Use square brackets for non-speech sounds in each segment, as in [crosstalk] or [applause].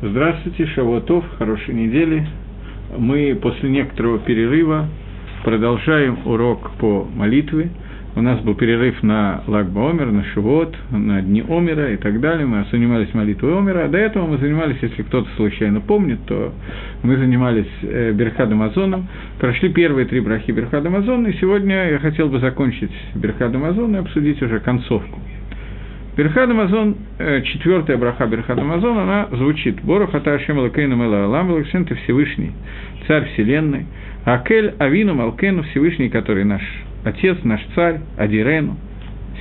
Здравствуйте, Шавуатов, хорошей недели. Мы после некоторого перерыва продолжаем урок по молитве. У нас был перерыв на Лагба Омер, на Шивот, на Дни Омера и так далее. Мы занимались молитвой Омера. До этого мы занимались, если кто-то случайно помнит, то мы занимались э, Берхадом Азоном. Прошли первые три брахи Берхадом Азона. И сегодня я хотел бы закончить Берхадом Азона и обсудить уже концовку – Берхад Амазон, э, четвертая браха Берхад Амазон, она звучит. «Бору хата Ашем Элакейну Мела Алам ты Всевышний, Царь Вселенной, Акель Авину Малкену Всевышний, который наш Отец, наш Царь, Адирену,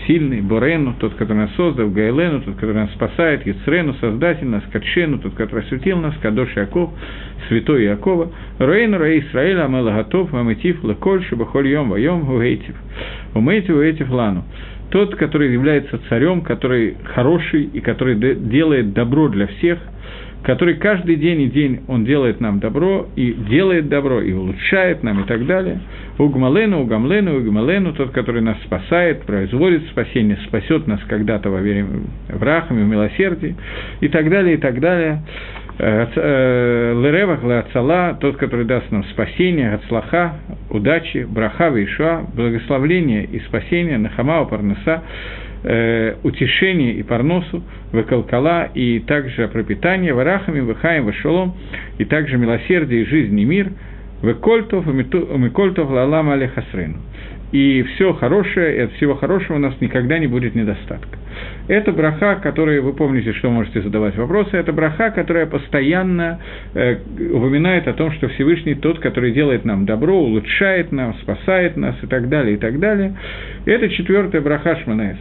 сильный, Борену, тот, который нас создал, Гайлену, тот, который нас спасает, Яцрену, Создатель нас, Катшену, тот, который осветил нас, Кадош Яков, Святой Якова, Роэйну, Раи Исраэля, Амела Гатов, Амитив, Леколь, Шабахоль Йом, Вайом, Гуэйтив, Умейтив, Уэйтив, Лану тот, который является царем, который хороший и который делает добро для всех, который каждый день и день он делает нам добро, и делает добро, и улучшает нам, и так далее. Угмалену, Угамлену, Угмалену, тот, который нас спасает, производит спасение, спасет нас когда-то во время в рахаме, в милосердии, и так далее, и так далее. Э, э, Леревах, Леацала, тот, который даст нам спасение, Ацлаха, удачи, Браха, Вишуа, благословление и спасение, Нахамау, Парнеса, э, утешение и парносу, выкалкала, и также пропитание, варахами, вахаем, вашолом, и также милосердие жизнь и мир, выкольтов, умикольтов, лалам алехасрену и все хорошее, и от всего хорошего у нас никогда не будет недостатка. Это браха, которая, вы помните, что можете задавать вопросы, это браха, которая постоянно э, упоминает о том, что Всевышний тот, который делает нам добро, улучшает нам, спасает нас и так далее, и так далее. Это четвертая браха Шманаэс.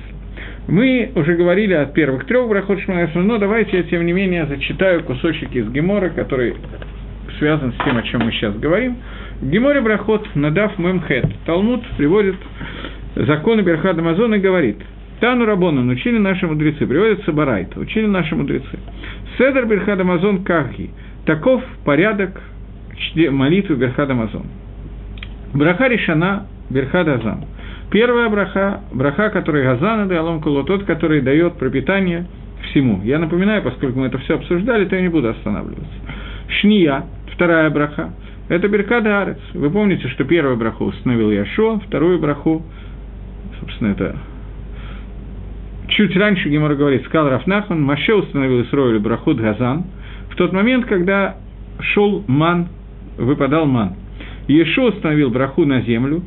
Мы уже говорили о первых трех брахот Шманаэса, но давайте я, тем не менее, зачитаю кусочек из Гемора, который связан с тем, о чем мы сейчас говорим – Геморе Брахот, Надав Мемхет. Талмуд приводит законы Берхада Мазон и говорит, Тану Рабона, учили наши мудрецы, приводится Барайт, учили наши мудрецы. Седер Берхада Мазон Кахги. Таков порядок молитвы Берхада Мазон. Браха решена Берхада Азам. Первая браха, браха, который Газан и Алом Куло, тот, который дает пропитание всему. Я напоминаю, поскольку мы это все обсуждали, то я не буду останавливаться. Шния, вторая браха, это Беркада Арец. Вы помните, что первую браху установил Яшо, вторую браху, собственно, это чуть раньше Гемора говорит, сказал Рафнахман, Маше установил Исроилю брахут Газан, в тот момент, когда шел ман, выпадал ман. Ешо установил браху на землю,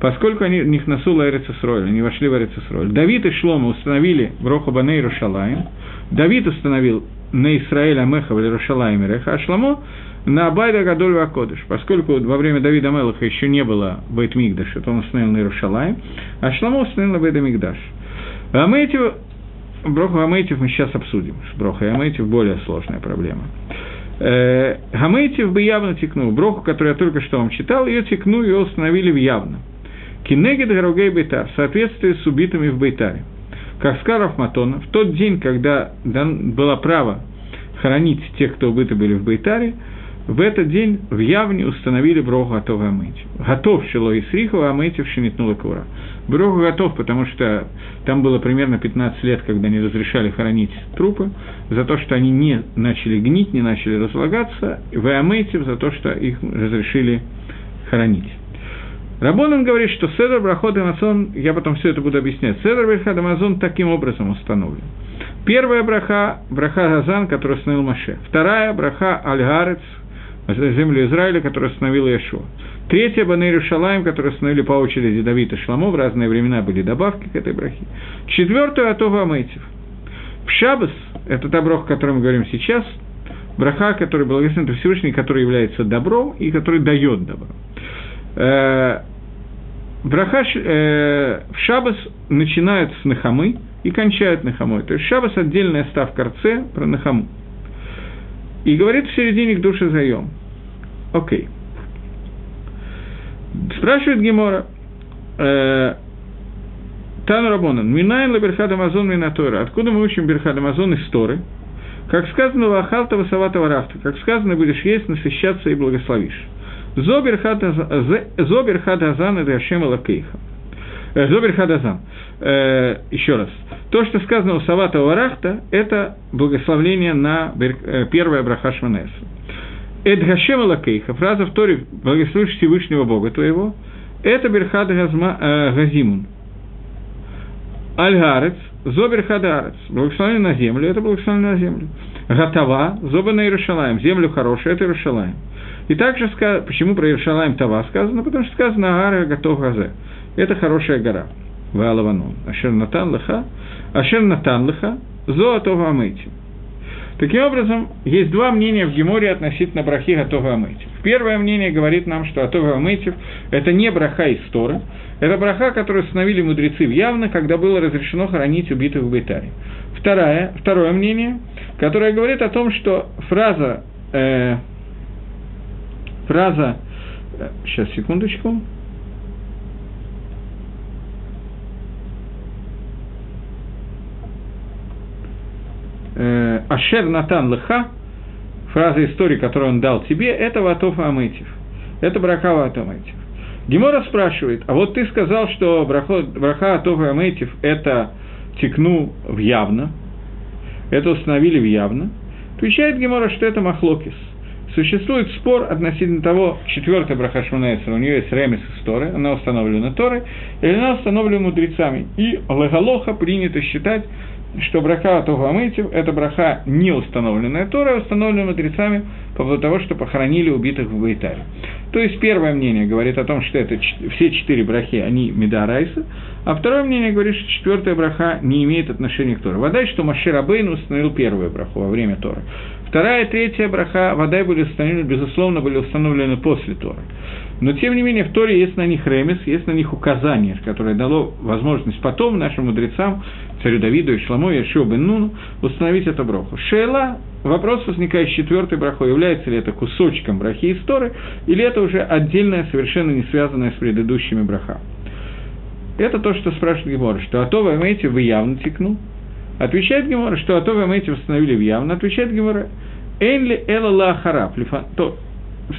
поскольку они них насула Эрицесройль, они вошли в Эрицесройль. Давид и Шлома установили Броху Баней Рушалаем, Давид установил на Исраэль Амеха в Рушалаем Реха, а Шломо на Абайда Гадоль Вакодыш, поскольку во время Давида Мелаха еще не было Бейтмигдаша, то он установил на Иерушалаем, а Шламо установил на Бейтмигдаш. Амейтив, Броху Амейтив мы сейчас обсудим. Броха и Амейтив более сложная проблема. Э, Гамейтив бы явно текнул. Броху, которую я только что вам читал, ее текну, ее установили в явно. Кинегет Гаругей Бейтар, в соответствии с убитыми в Бейтаре. Как сказал Матона, в тот день, когда было право хоронить тех, кто убиты были в Бейтаре, в этот день в Явне установили Броху готов Амейти. Готов Шило и Срихова, Амейти Шинитнула Кура. Броху готов, потому что там было примерно 15 лет, когда не разрешали хоронить трупы, за то, что они не начали гнить, не начали разлагаться, в Амейти за то, что их разрешили хоронить. Рабонан говорит, что Седр Брахот Амазон, я потом все это буду объяснять, Седр Брахот Амазон таким образом установлен. Первая браха – браха Газан, который установил Маше. Вторая – браха Аль-Гарец – землю Израиля, которую остановил Яшуа. Третья – Банейру Шалаем, которую остановили по очереди Давид и Шламо, в разные времена были добавки к этой брахе. Четвертую – Атова Амейтив. В Шабас, это браха, о которой мы говорим сейчас, браха, который благословен Всевышний, который является добром и который дает добро. Э, браха э, в Шабас начинают с Нахамы и кончают Нахамой. То есть Шабас – отдельная ставка Рце про Нахаму. И говорит в середине к душе заем. Окей. Спрашивает Гемора, э, Тану Рабонан, Минайн ла Берхад Амазон Минатора. Откуда мы учим Берхад Амазон из Торы? Как сказано, Лахалта Васавата Варафта. Как сказано, будешь есть, насыщаться и благословишь. Зобер Хадазан это Ашем Алакейха. Зобер Хадазан. э, еще раз, то, что сказано у Савата Варахта, это благословление на э, первое браха Шманеса. Эдгашем Лакейха, фраза в Торе «Благословишь Всевышнего Бога твоего», это Берхад э, Газимун. Альгарец, Зоберхадарец, благословение на землю, это благословение на землю. Гатава, Зоба на Иерушалаем, землю хорошую, это Иерушалаем. И также, почему про Иерушалаем Тава сказано? Потому что сказано Агара Готов Газе. Это хорошая гора. Ваалаванон. Ашер Натан Лыха, Ашер Натан Лыха, Зоатова Амейти. Таким образом, есть два мнения в Геморе относительно брахи Готова Амейтив. Первое мнение говорит нам, что Готова Амейтив – это не браха из Торы, это браха, которую установили мудрецы явно, когда было разрешено хоронить убитых в Бейтаре. Второе, второе мнение, которое говорит о том, что фраза, э, фраза, э, сейчас, секундочку, э, Ашер Натан Лыха, фраза истории, которую он дал тебе, это Ватов Амытив. Это браха Ватов Амытив. Гемора спрашивает, а вот ты сказал, что браха, Атов Амытив – это текну в явно, это установили в явно. Отвечает Гемора, что это махлокис. Существует спор относительно того, четвертая браха Шманаэсра, у нее есть ремес из Торы, она установлена Торой, или она установлена мудрецами. И Лагалоха принято считать, что браха Тухамытив – это браха не установленная Тора, а установленная мудрецами по поводу того, что похоронили убитых в Байтаре. То есть первое мнение говорит о том, что это все четыре брахи, они Медарайса, а второе мнение говорит, что четвертая браха не имеет отношения к Торе. Вода, что Машир Абейн установил первую браху во время Торы. Вторая и третья браха, вода были установлены, безусловно, были установлены после Торы. Но, тем не менее, в Торе есть на них ремес, есть на них указание, которое дало возможность потом нашим мудрецам, царю Давиду и Шламу и бен Нуну, установить эту браху. Шейла, вопрос возникает с четвертой брахой, является ли это кусочком брахи из Торы, или это уже отдельное, совершенно не связанное с предыдущими брахами. Это то, что спрашивает Гемора, что Атова имеете вы явно текну. Отвечает Гемора, что Атова имеете восстановили в явно. Отвечает Гемора, Эйнли Эла Ла Хараб, то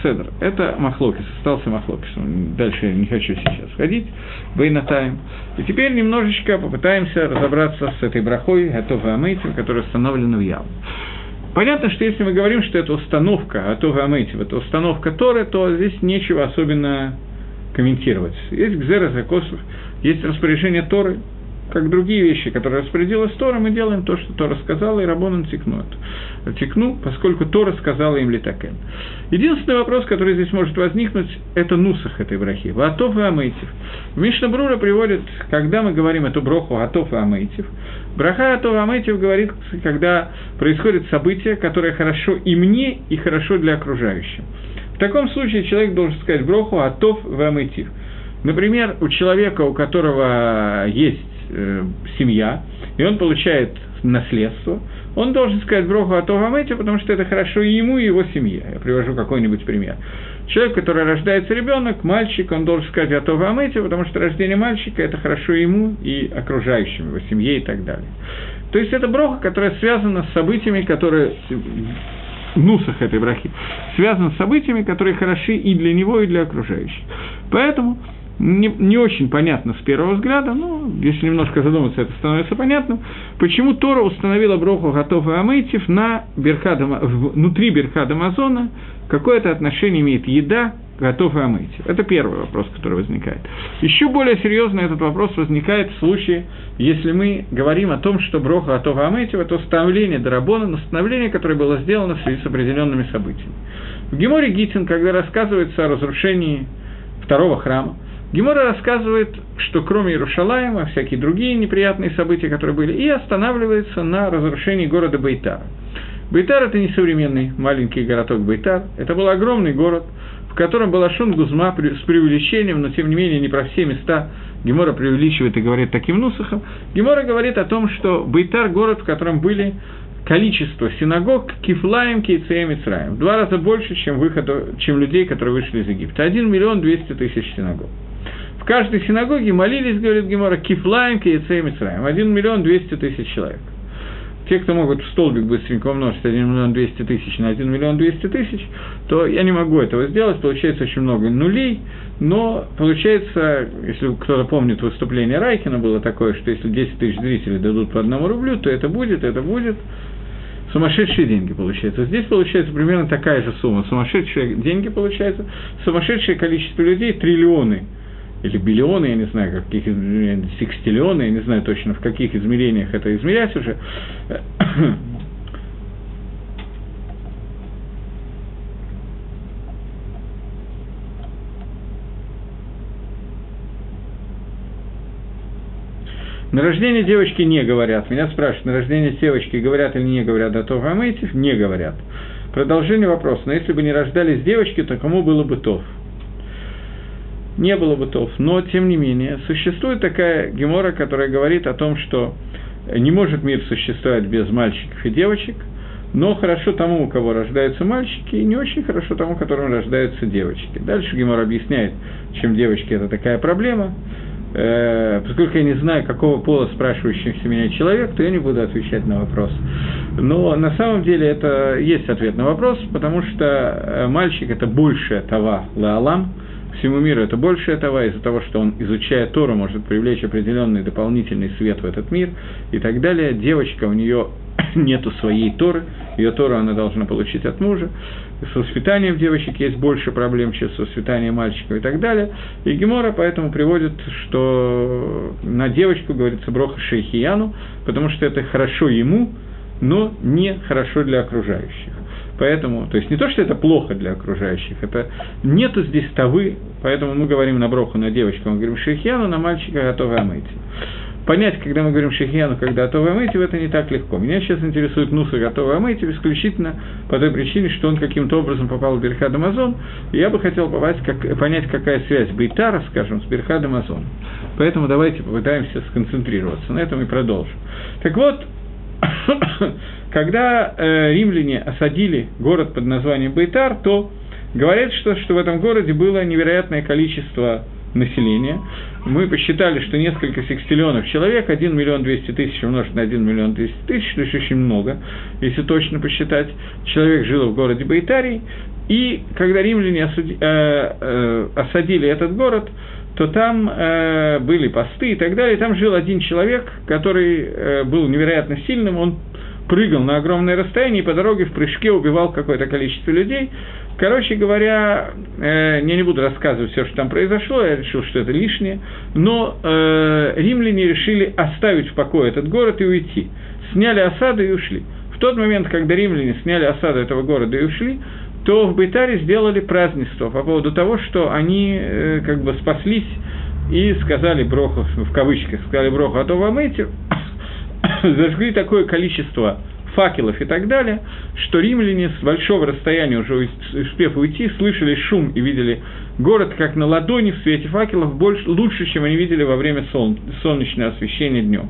Седр. Это Махлокис, остался Махлокис. Дальше я не хочу сейчас ходить. Бейнатаем. И теперь немножечко попытаемся разобраться с этой брахой, готовой Амейтим, которая установлена в Яв. Понятно, что если мы говорим, что это установка готовой Амейтим, это установка Торы, то здесь нечего особенно комментировать. Есть Гзера Закосов, есть распоряжение Торы, как другие вещи, которые распорядилась Тора, мы делаем то, что Тора сказала, и Рабонан текнут. Текну, поскольку Тора сказала им литакен. Единственный вопрос, который здесь может возникнуть, это нусах этой брахи. Ватов и Амейтив. В Мишнабрура приводит, когда мы говорим эту броху Атов и Амейтив, браха Атов и Амейтив говорит, когда происходит событие, которое хорошо и мне, и хорошо для окружающих. В таком случае человек должен сказать броху Атов и Амейтив. Например, у человека, у которого есть э, семья, и он получает наследство, он должен сказать Броху Атогамете, потому что это хорошо и ему, и его семье. Я привожу какой-нибудь пример. Человек, который рождается ребенок, мальчик, он должен сказать Атогамете, потому что рождение мальчика – это хорошо ему и окружающим, его семье и так далее. То есть это броха, которая связана с событиями, которые нусах этой брахи, связан с событиями, которые хороши и для него, и для окружающих. Поэтому не, не очень понятно с первого взгляда, но если немножко задуматься, это становится понятным, почему Тора установила Броху Готов и на Берхада, внутри Берхада Амазона, какое это отношение имеет еда, Готов и. Это первый вопрос, который возникает. Еще более серьезно этот вопрос возникает в случае, если мы говорим о том, что Броха Готов и это установление Дарабона, установление, которое было сделано в связи с определенными событиями. В Геморе Гитин, когда рассказывается о разрушении второго храма, Гемора рассказывает, что кроме Иерушалаема, всякие другие неприятные события, которые были, и останавливается на разрушении города Бейтара. Бейтар – это не современный маленький городок Бейтар, это был огромный город, в котором был Ашон Гузма с преувеличением, но тем не менее не про все места Гемора преувеличивает и говорит таким нусахом. Гемора говорит о том, что Бейтар – город, в котором были количество синагог Кифлаем, Кейцеем и Цраем. В два раза больше, чем, выходу, чем людей, которые вышли из Египта. Один миллион двести тысяч синагог. В каждой синагоге молились, говорит Гемора, кифлаем к яйце Мицраем. Один миллион двести тысяч человек. те, кто могут в столбик быстренько умножить 1 миллион 200 тысяч на 1 миллион 200 тысяч, то я не могу этого сделать, получается очень много нулей, но получается, если кто-то помнит выступление Райкина, было такое, что если 10 тысяч зрителей дадут по одному рублю, то это будет, это будет, сумасшедшие деньги получается. Здесь получается примерно такая же сумма. Сумасшедшие деньги получается, сумасшедшее количество людей, триллионы или биллионы, я не знаю, каких секстиллионы, я не знаю точно, в каких измерениях это измерять уже. [coughs] На рождение девочки не говорят. Меня спрашивают, на рождение девочки говорят или не говорят, а то Гамейтив не говорят. Продолжение вопроса. Но если бы не рождались девочки, то кому было бы то? Не было бы тов. Но, тем не менее, существует такая гемора, которая говорит о том, что не может мир существовать без мальчиков и девочек, но хорошо тому, у кого рождаются мальчики, и не очень хорошо тому, которому рождаются девочки. Дальше Гемор объясняет, чем девочки – это такая проблема. Э, поскольку я не знаю, какого пола спрашивающийся меня человек, то я не буду отвечать на вопрос. Но на самом деле это есть ответ на вопрос, потому что э, мальчик – это большая тава лаалам – всему миру это больше этого, из-за того, что он, изучая Тору, может привлечь определенный дополнительный свет в этот мир и так далее. Девочка, у нее [coughs] нету своей Торы, ее Тору она должна получить от мужа. С воспитанием девочек есть больше проблем, чем с воспитанием мальчиков и так далее. И Гемора поэтому приводит, что на девочку говорится броха шейхияну, потому что это хорошо ему, но не хорошо для окружающих. Поэтому, то есть не то, что это плохо для окружающих, это нету здесь тавы, поэтому мы говорим на броху на девочку, мы говорим шейхьяну, на мальчика готовы омыть. Понять, когда мы говорим шейхьяну, когда готовы омыть, это не так легко. Меня сейчас интересует Нуса готовы омыть исключительно по той причине, что он каким-то образом попал в Берхад Амазон, и я бы хотел попасть, как, понять, какая связь Бейтара, скажем, с Берхад Амазон. Поэтому давайте попытаемся сконцентрироваться на этом и продолжим. Так вот, когда э, римляне осадили город под названием Бейтар, то говорят, что, что в этом городе было невероятное количество населения. Мы посчитали, что несколько секстиллионов человек, 1 миллион 200 тысяч умножить на 1 миллион 200 тысяч, то есть очень много, если точно посчитать. Человек жил в городе Бейтарий, и когда римляне осуди, э, э, осадили этот город, то там э, были посты и так далее. Там жил один человек, который э, был невероятно сильным, он прыгал на огромное расстояние и по дороге в прыжке убивал какое-то количество людей. Короче говоря, э, я не буду рассказывать все, что там произошло, я решил, что это лишнее, но э, римляне решили оставить в покое этот город и уйти. Сняли осаду и ушли. В тот момент, когда римляне сняли осаду этого города и ушли, то в Бейтаре сделали празднество по поводу того, что они э, как бы спаслись и сказали броху, в кавычках, сказали броху, а то вам эти [coughs] зажгли такое количество факелов и так далее, что римляне с большого расстояния, уже успев уйти, слышали шум и видели город как на ладони в свете факелов больше, лучше, чем они видели во время солн, солнечного освещения днем.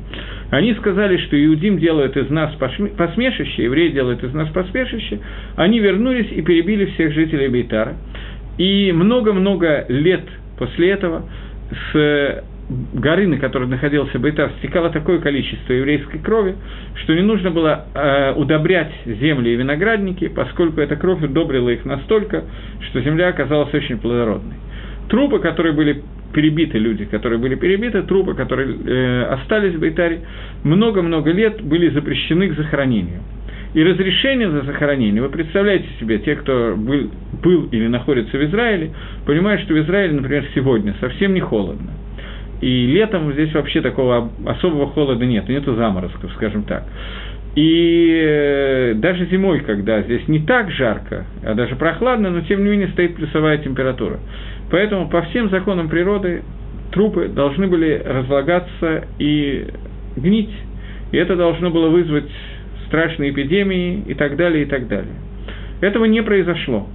Они сказали, что Иудим делает из нас посмешище, евреи делают из нас посмешище. Они вернулись и перебили всех жителей Бейтара. И много-много лет после этого с горы, на которой находился Бейтар, стекало такое количество еврейской крови, что не нужно было э, удобрять земли и виноградники, поскольку эта кровь удобрила их настолько, что земля оказалась очень плодородной. Трупы, которые были перебиты, люди, которые были перебиты, трупы, которые э, остались в Бейтаре, много-много лет были запрещены к захоронению. И разрешение за захоронение, вы представляете себе, те, кто был, был или находится в Израиле, понимают, что в Израиле, например, сегодня совсем не холодно и летом здесь вообще такого особого холода нет, нету заморозков, скажем так. И э, даже зимой, когда здесь не так жарко, а даже прохладно, но тем не менее стоит плюсовая температура. Поэтому по всем законам природы трупы должны были разлагаться и гнить. И это должно было вызвать страшные эпидемии и так далее, и так далее. Этого не произошло.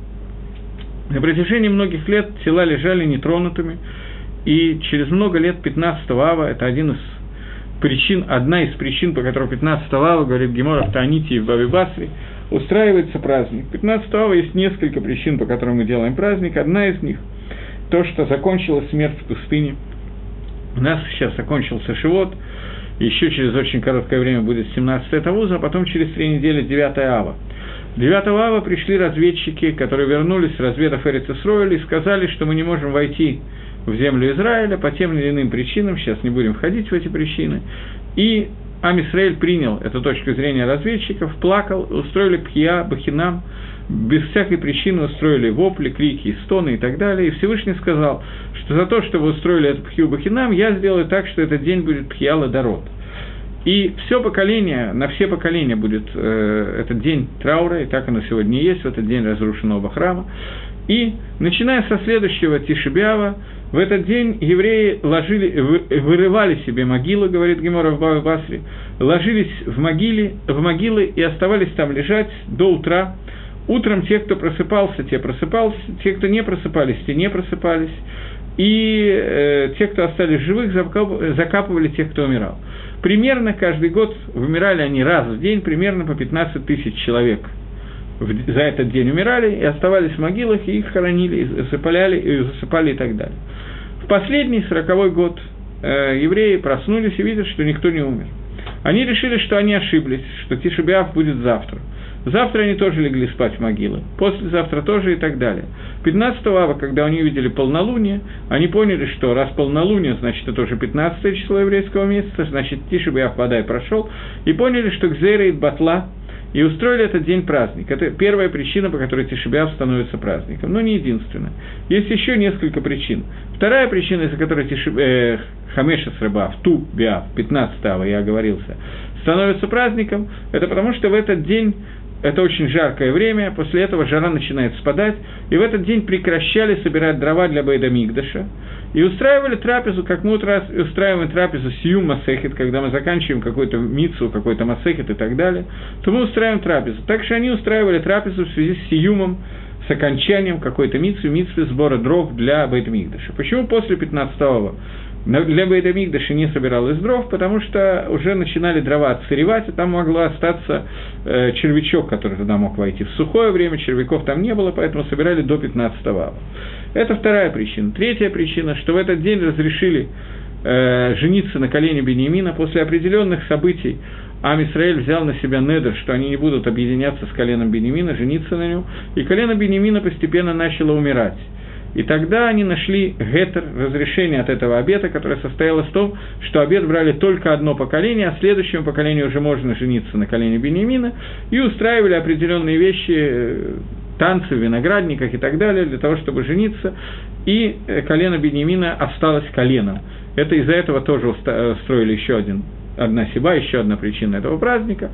На протяжении многих лет тела лежали нетронутыми, и через много лет 15 ава, это один из причин, одна из причин, по которой 15 ава, говорит Гемора в Таните и в Баби Басри, устраивается праздник. 15 ава есть несколько причин, по которым мы делаем праздник. Одна из них – то, что закончилась смерть в пустыне. У нас сейчас закончился Шивот, еще через очень короткое время будет 17 Тавуза, а потом через три недели 9 Ава. 9 ава пришли разведчики, которые вернулись, разведав Эрицесроиль, и сказали, что мы не можем войти в землю Израиля по тем или иным причинам, сейчас не будем входить в эти причины. И Амисраэль принял эту точку зрения разведчиков, плакал, устроили пья, бахинам, без всякой причины устроили вопли, крики, стоны и так далее. И Всевышний сказал, что за то, что вы устроили эту пхью бахинам, я сделаю так, что этот день будет пхья ладород. И все поколение, на все поколения будет э, этот день траура, и так оно сегодня и есть, в этот день разрушенного храма. И, начиная со следующего Тишебиава, в этот день евреи ложили, вырывали себе могилы, говорит Гемора в Басри, ложились в, могиле, в могилы и оставались там лежать до утра. Утром те, кто просыпался, те просыпались, те, кто не просыпались, те не просыпались. И э, те, кто остались живых, закапывали тех, кто умирал. Примерно каждый год вымирали они раз в день, примерно по 15 тысяч человек за этот день умирали и оставались в могилах, и их хоронили, и засыпали, и засыпали и так далее. В последний сороковой год э, евреи проснулись и видят, что никто не умер. Они решили, что они ошиблись, что Тишебиав будет завтра. Завтра они тоже легли спать в могилы, послезавтра тоже и так далее. 15 ава, когда они увидели полнолуние, они поняли, что раз полнолуние, значит, это уже 15 число еврейского месяца, значит, Тишебиав подай прошел, и поняли, что Гзейра Батла, и устроили этот день праздник. Это первая причина, по которой Тишебиав становится праздником, но не единственная. Есть еще несколько причин. Вторая причина, из-за которой Тишеб... э, Хамеша Срабав, Ту Биав, 15 я оговорился, становится праздником, это потому что в этот день это очень жаркое время, после этого жара начинает спадать, и в этот день прекращали собирать дрова для Бейда Мигдаша, и устраивали трапезу, как мы устраиваем трапезу Сиюм Масехет, когда мы заканчиваем какую-то мицу, какой-то Масехет и так далее, то мы устраиваем трапезу. Так что они устраивали трапезу в связи с Сиюмом, с окончанием какой-то митсвы, митсвы сбора дров для Бейтмигдаша. Почему после 15-го для Бейтамикдаша не собиралось дров, потому что уже начинали дрова отсыревать, и там могло остаться э, червячок, который туда мог войти. В сухое время червяков там не было, поэтому собирали до 15 ава. Это вторая причина. Третья причина, что в этот день разрешили э, жениться на колене Бениамина после определенных событий. Ам Исраэль взял на себя недр, что они не будут объединяться с коленом Бениамина, жениться на нем, и колено Бениамина постепенно начало умирать. И тогда они нашли гетер, разрешение от этого обета, которое состоялось в том, что обет брали только одно поколение, а следующему поколению уже можно жениться на колене Бениамина, и устраивали определенные вещи, э, танцы в виноградниках и так далее, для того, чтобы жениться, и э, колено Бениамина осталось коленом. Это из-за этого тоже устроили еще один одна сиба, еще одна причина этого праздника.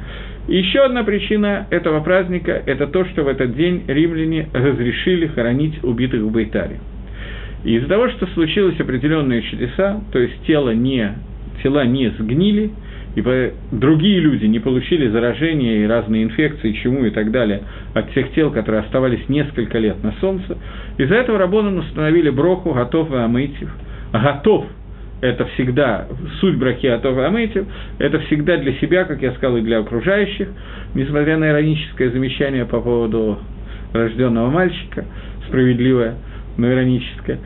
И еще одна причина этого праздника – это то, что в этот день римляне разрешили хоронить убитых в Бейтаре. И из-за того, что случились определенные чудеса, то есть тело не, тела не сгнили, и другие люди не получили заражения и разные инфекции, чему и так далее от тех тел, которые оставались несколько лет на солнце, из-за этого Рабоном установили броху готов и амытив. Готов это всегда суть браки Атова Амейтив, это всегда для себя, как я сказал, и для окружающих, несмотря на ироническое замечание по поводу рожденного мальчика, справедливое, но ироническое.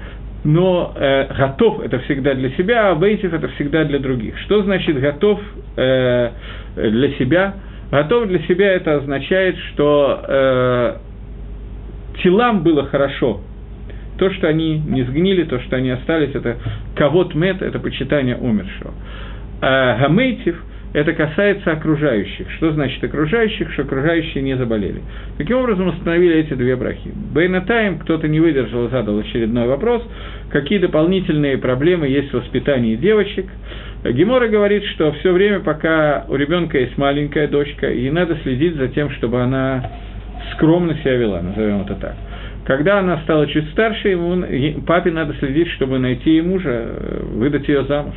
Но э, готов это всегда для себя, а бейтив это всегда для других. Что значит готов э, для себя? Готов для себя это означает, что э, телам было хорошо, то, что они не сгнили, то, что они остались, это кавот мет, это почитание умершего. А гамейтив – это касается окружающих. Что значит окружающих? Что окружающие не заболели. Каким образом установили эти две брахи? Бейнатайм кто-то не выдержал и задал очередной вопрос. Какие дополнительные проблемы есть в воспитании девочек? Гемора говорит, что все время, пока у ребенка есть маленькая дочка, ей надо следить за тем, чтобы она скромно себя вела, назовем это так. Когда она стала чуть старше, ему, папе надо следить, чтобы найти ей мужа, э, выдать ее замуж.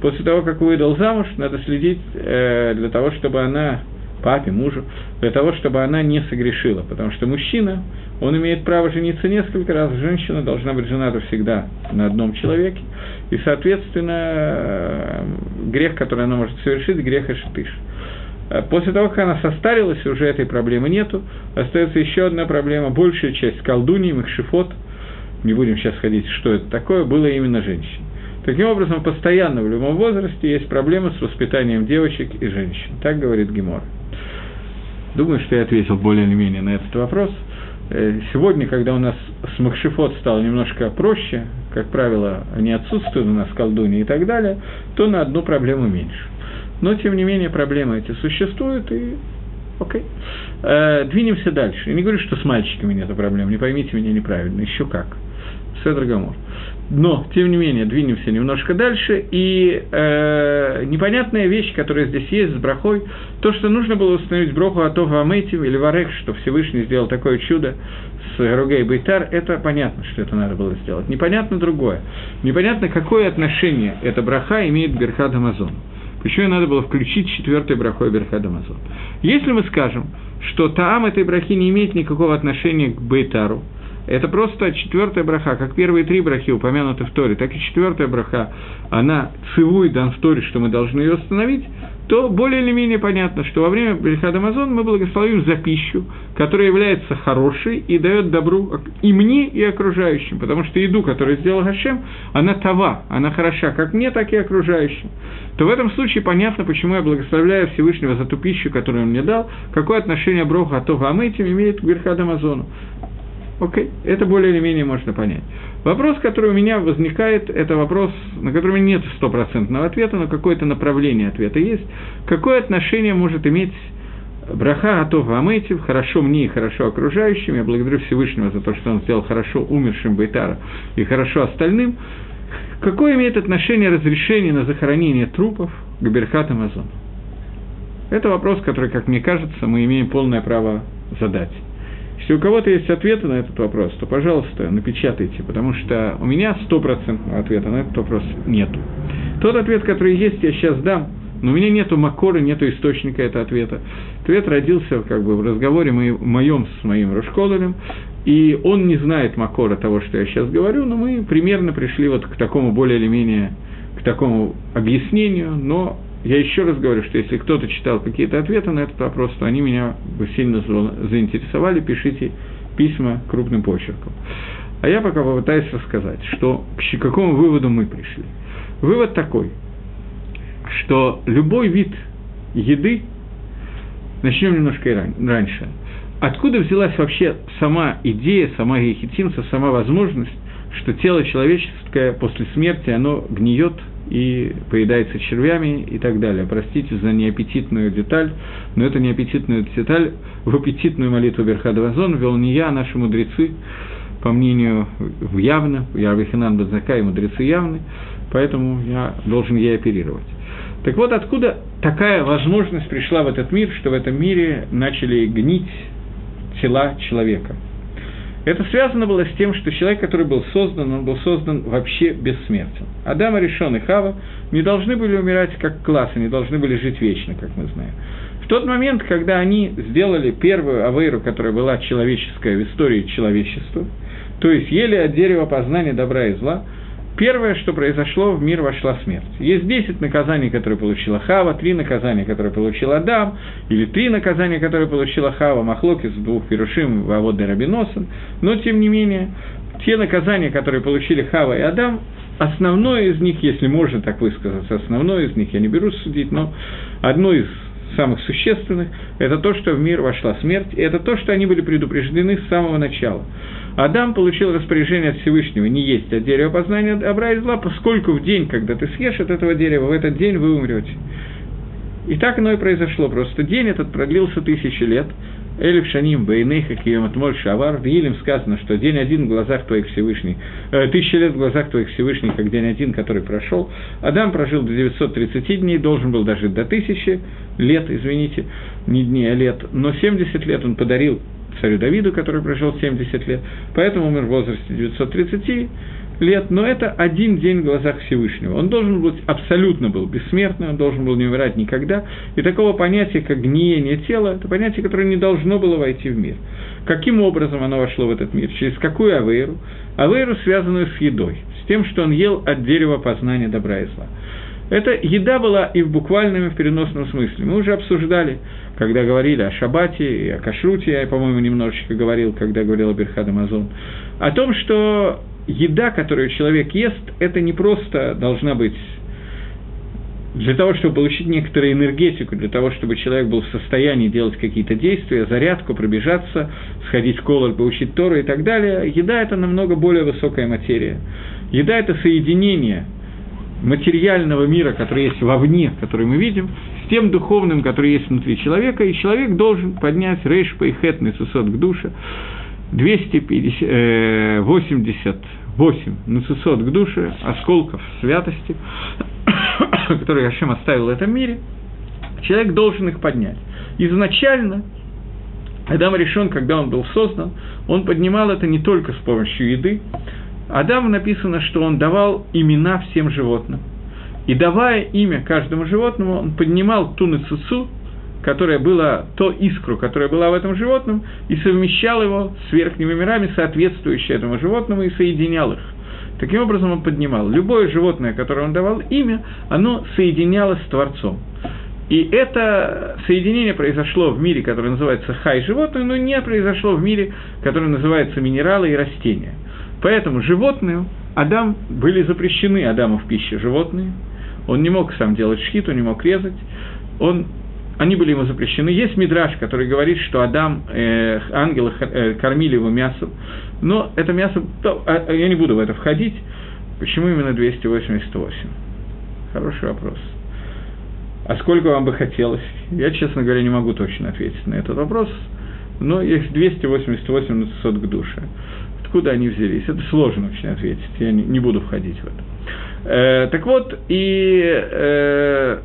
После того, как выдал замуж, надо следить э, для того, чтобы она, папе, мужу, для того, чтобы она не согрешила. Потому что мужчина, он имеет право жениться несколько раз, женщина должна быть жената всегда на одном человеке. И, соответственно, э, грех, который она может совершить, грех Эшетыш. Э, после того, как она состарилась, уже этой проблемы нету. Остается еще одна проблема. Большая часть колдуньи, махшифот, не будем сейчас ходить, что это такое, было именно женщин. Таким образом, постоянно в любом возрасте есть проблемы с воспитанием девочек и женщин. Так говорит Гемор. Думаю, что я ответил более или менее на этот вопрос. Э, сегодня, когда у нас с Махшифот стало немножко проще, как правило, они отсутствуют у нас в колдуне и так далее, то на одну проблему меньше. Но, тем не менее, проблемы эти существуют, и окей. Э, двинемся дальше. Я не говорю, что с мальчиками нет проблем, не поймите меня неправильно, еще как. Седр Гамор. Но, тем не менее, двинемся немножко дальше, и э, непонятная вещь, которая здесь есть с брахой, то, что нужно было установить броху Атова Аметив или Варех, что Всевышний сделал такое чудо с Ругей Бейтар, это понятно, что это надо было сделать. Непонятно другое. Непонятно, какое отношение эта браха имеет к Берхад Амазону. Почему надо было включить четвертый брахой Берхад Амазон? Если мы скажем, что Таам этой брахи не имеет никакого отношения к Бейтару, это просто четвертая браха, как первые три брахи упомянуты в Торе, так и четвертая браха, она цивуй дан в Торе, что мы должны ее установить, то более или менее понятно, что во время Брихада Амазон мы благословим за пищу, которая является хорошей и дает добру и мне, и окружающим, потому что еду, которую сделал Гашем, она това, она хороша как мне, так и окружающим. То в этом случае понятно, почему я благословляю Всевышнего за ту пищу, которую он мне дал, какое отношение Броха Атога Амытим имеет к Брихада Амазону. Окей, это более или менее можно понять. Вопрос, который у меня возникает, это вопрос, на который нет стопроцентного ответа, но какое-то направление ответа есть. Какое отношение может иметь Браха Атова Аметив, хорошо мне и хорошо окружающим, я благодарю Всевышнего за то, что он сделал хорошо умершим Байтара и хорошо остальным. Какое имеет отношение разрешение на захоронение трупов к Берхат Амазон? Это вопрос, который, как мне кажется, мы имеем полное право задать. Если у кого-то есть ответы на этот вопрос, то, пожалуйста, напечатайте, потому что у меня стопроцентного ответа на этот вопрос нету. Тот ответ, который есть, я сейчас дам, но у меня нету макора, нету источника этого ответа. Ответ родился как бы в разговоре моем с моим Рушкололем, и он не знает макора того, что я сейчас говорю, но мы примерно пришли вот к такому более или менее, к такому объяснению, но я еще раз говорю, что если кто-то читал какие-то ответы на этот вопрос, то они меня бы сильно заинтересовали, пишите письма крупным почерком. А я пока попытаюсь рассказать, что к какому выводу мы пришли. Вывод такой, что любой вид еды, начнем немножко и раньше, откуда взялась вообще сама идея, сама ехитимца, сама возможность, что тело человеческое после смерти, оно гниет – и поедается червями и так далее. Простите за неаппетитную деталь, но это неаппетитную деталь в аппетитную молитву Берхадвазон ввел не я, а наши мудрецы, по мнению явно, я Вихинан Базака и мудрецы явны, поэтому я должен ей оперировать. Так вот, откуда такая возможность пришла в этот мир, что в этом мире начали гнить тела человека – это связано было с тем, что человек, который был создан, он был создан вообще бессмертен. Адам, Решон и Хава не должны были умирать как класс, они должны были жить вечно, как мы знаем. В тот момент, когда они сделали первую авейру, которая была человеческая в истории человечества, то есть ели от дерева познания добра и зла – Первое, что произошло, в мир вошла смерть. Есть 10 наказаний, которые получила Хава, три наказания, которые получил Адам, или три наказания, которые получила Хава, Махлок из двух Перушим, Вавод и. Но, тем не менее, те наказания, которые получили Хава и Адам, основное из них, если можно так высказаться, основное из них, я не берусь судить, но одно из самых существенных, это то, что в мир вошла смерть, и это то, что они были предупреждены с самого начала. Адам получил распоряжение от Всевышнего не есть от дерева познания добра и зла, поскольку в день, когда ты съешь от этого дерева, в этот день вы умрете. И так оно и произошло. Просто день этот продлился тысячи лет. Элиф Шаним, Бейнейха, Киематмоль, Шавар. В Елим сказано, что день один в глазах твоих Всевышний, э, тысяча лет в глазах твоих Всевышний, как день один, который прошел. Адам прожил до 930 дней, должен был дожить до тысячи лет, извините, не дней, а лет. Но 70 лет он подарил царю Давиду, который прожил 70 лет, поэтому умер в возрасте 930 лет, но это один день в глазах Всевышнего. Он должен быть абсолютно был бессмертным, он должен был не умирать никогда, и такого понятия, как гниение тела, это понятие, которое не должно было войти в мир. Каким образом оно вошло в этот мир? Через какую авейру? Авейру, связанную с едой, с тем, что он ел от дерева познания добра и зла. Эта еда была и в буквальном, и в переносном смысле. Мы уже обсуждали, когда говорили о шабате и о кашруте, я, по-моему, немножечко говорил, когда говорил о Берхад Амазон, о том, что еда, которую человек ест, это не просто должна быть для того, чтобы получить некоторую энергетику, для того, чтобы человек был в состоянии делать какие-то действия, зарядку, пробежаться, сходить в колор, получить Тору и так далее, еда – это намного более высокая материя. Еда – это соединение материального мира, который есть вовне, который мы видим, с тем духовным, который есть внутри человека, и человек должен поднять рейш и хетный сусот к душе, 288 нацисот к душе, осколков святости, [coughs] которые Хашем оставил в этом мире, человек должен их поднять. Изначально Адам решен, когда он был создан, он поднимал это не только с помощью еды. Адам написано, что он давал имена всем животным. И давая имя каждому животному, он поднимал ту нацису, которая была, то искру, которая была в этом животном, и совмещал его с верхними мирами, соответствующие этому животному, и соединял их. Таким образом он поднимал. Любое животное, которое он давал имя, оно соединялось с Творцом. И это соединение произошло в мире, который называется хай животное, но не произошло в мире, который называется минералы и растения. Поэтому животные, Адам, были запрещены Адаму в пище животные. Он не мог сам делать шхит, он не мог резать. Он они были ему запрещены. Есть мидраж, который говорит, что Адам, э, ангелы э, кормили его мясом, но это мясо, то, а, а, я не буду в это входить. Почему именно 288? Хороший вопрос. А сколько вам бы хотелось? Я, честно говоря, не могу точно ответить на этот вопрос, но их 288 на 600 к душе. Откуда они взялись? Это сложно очень ответить, я не, буду входить в это. Э, так вот, и э,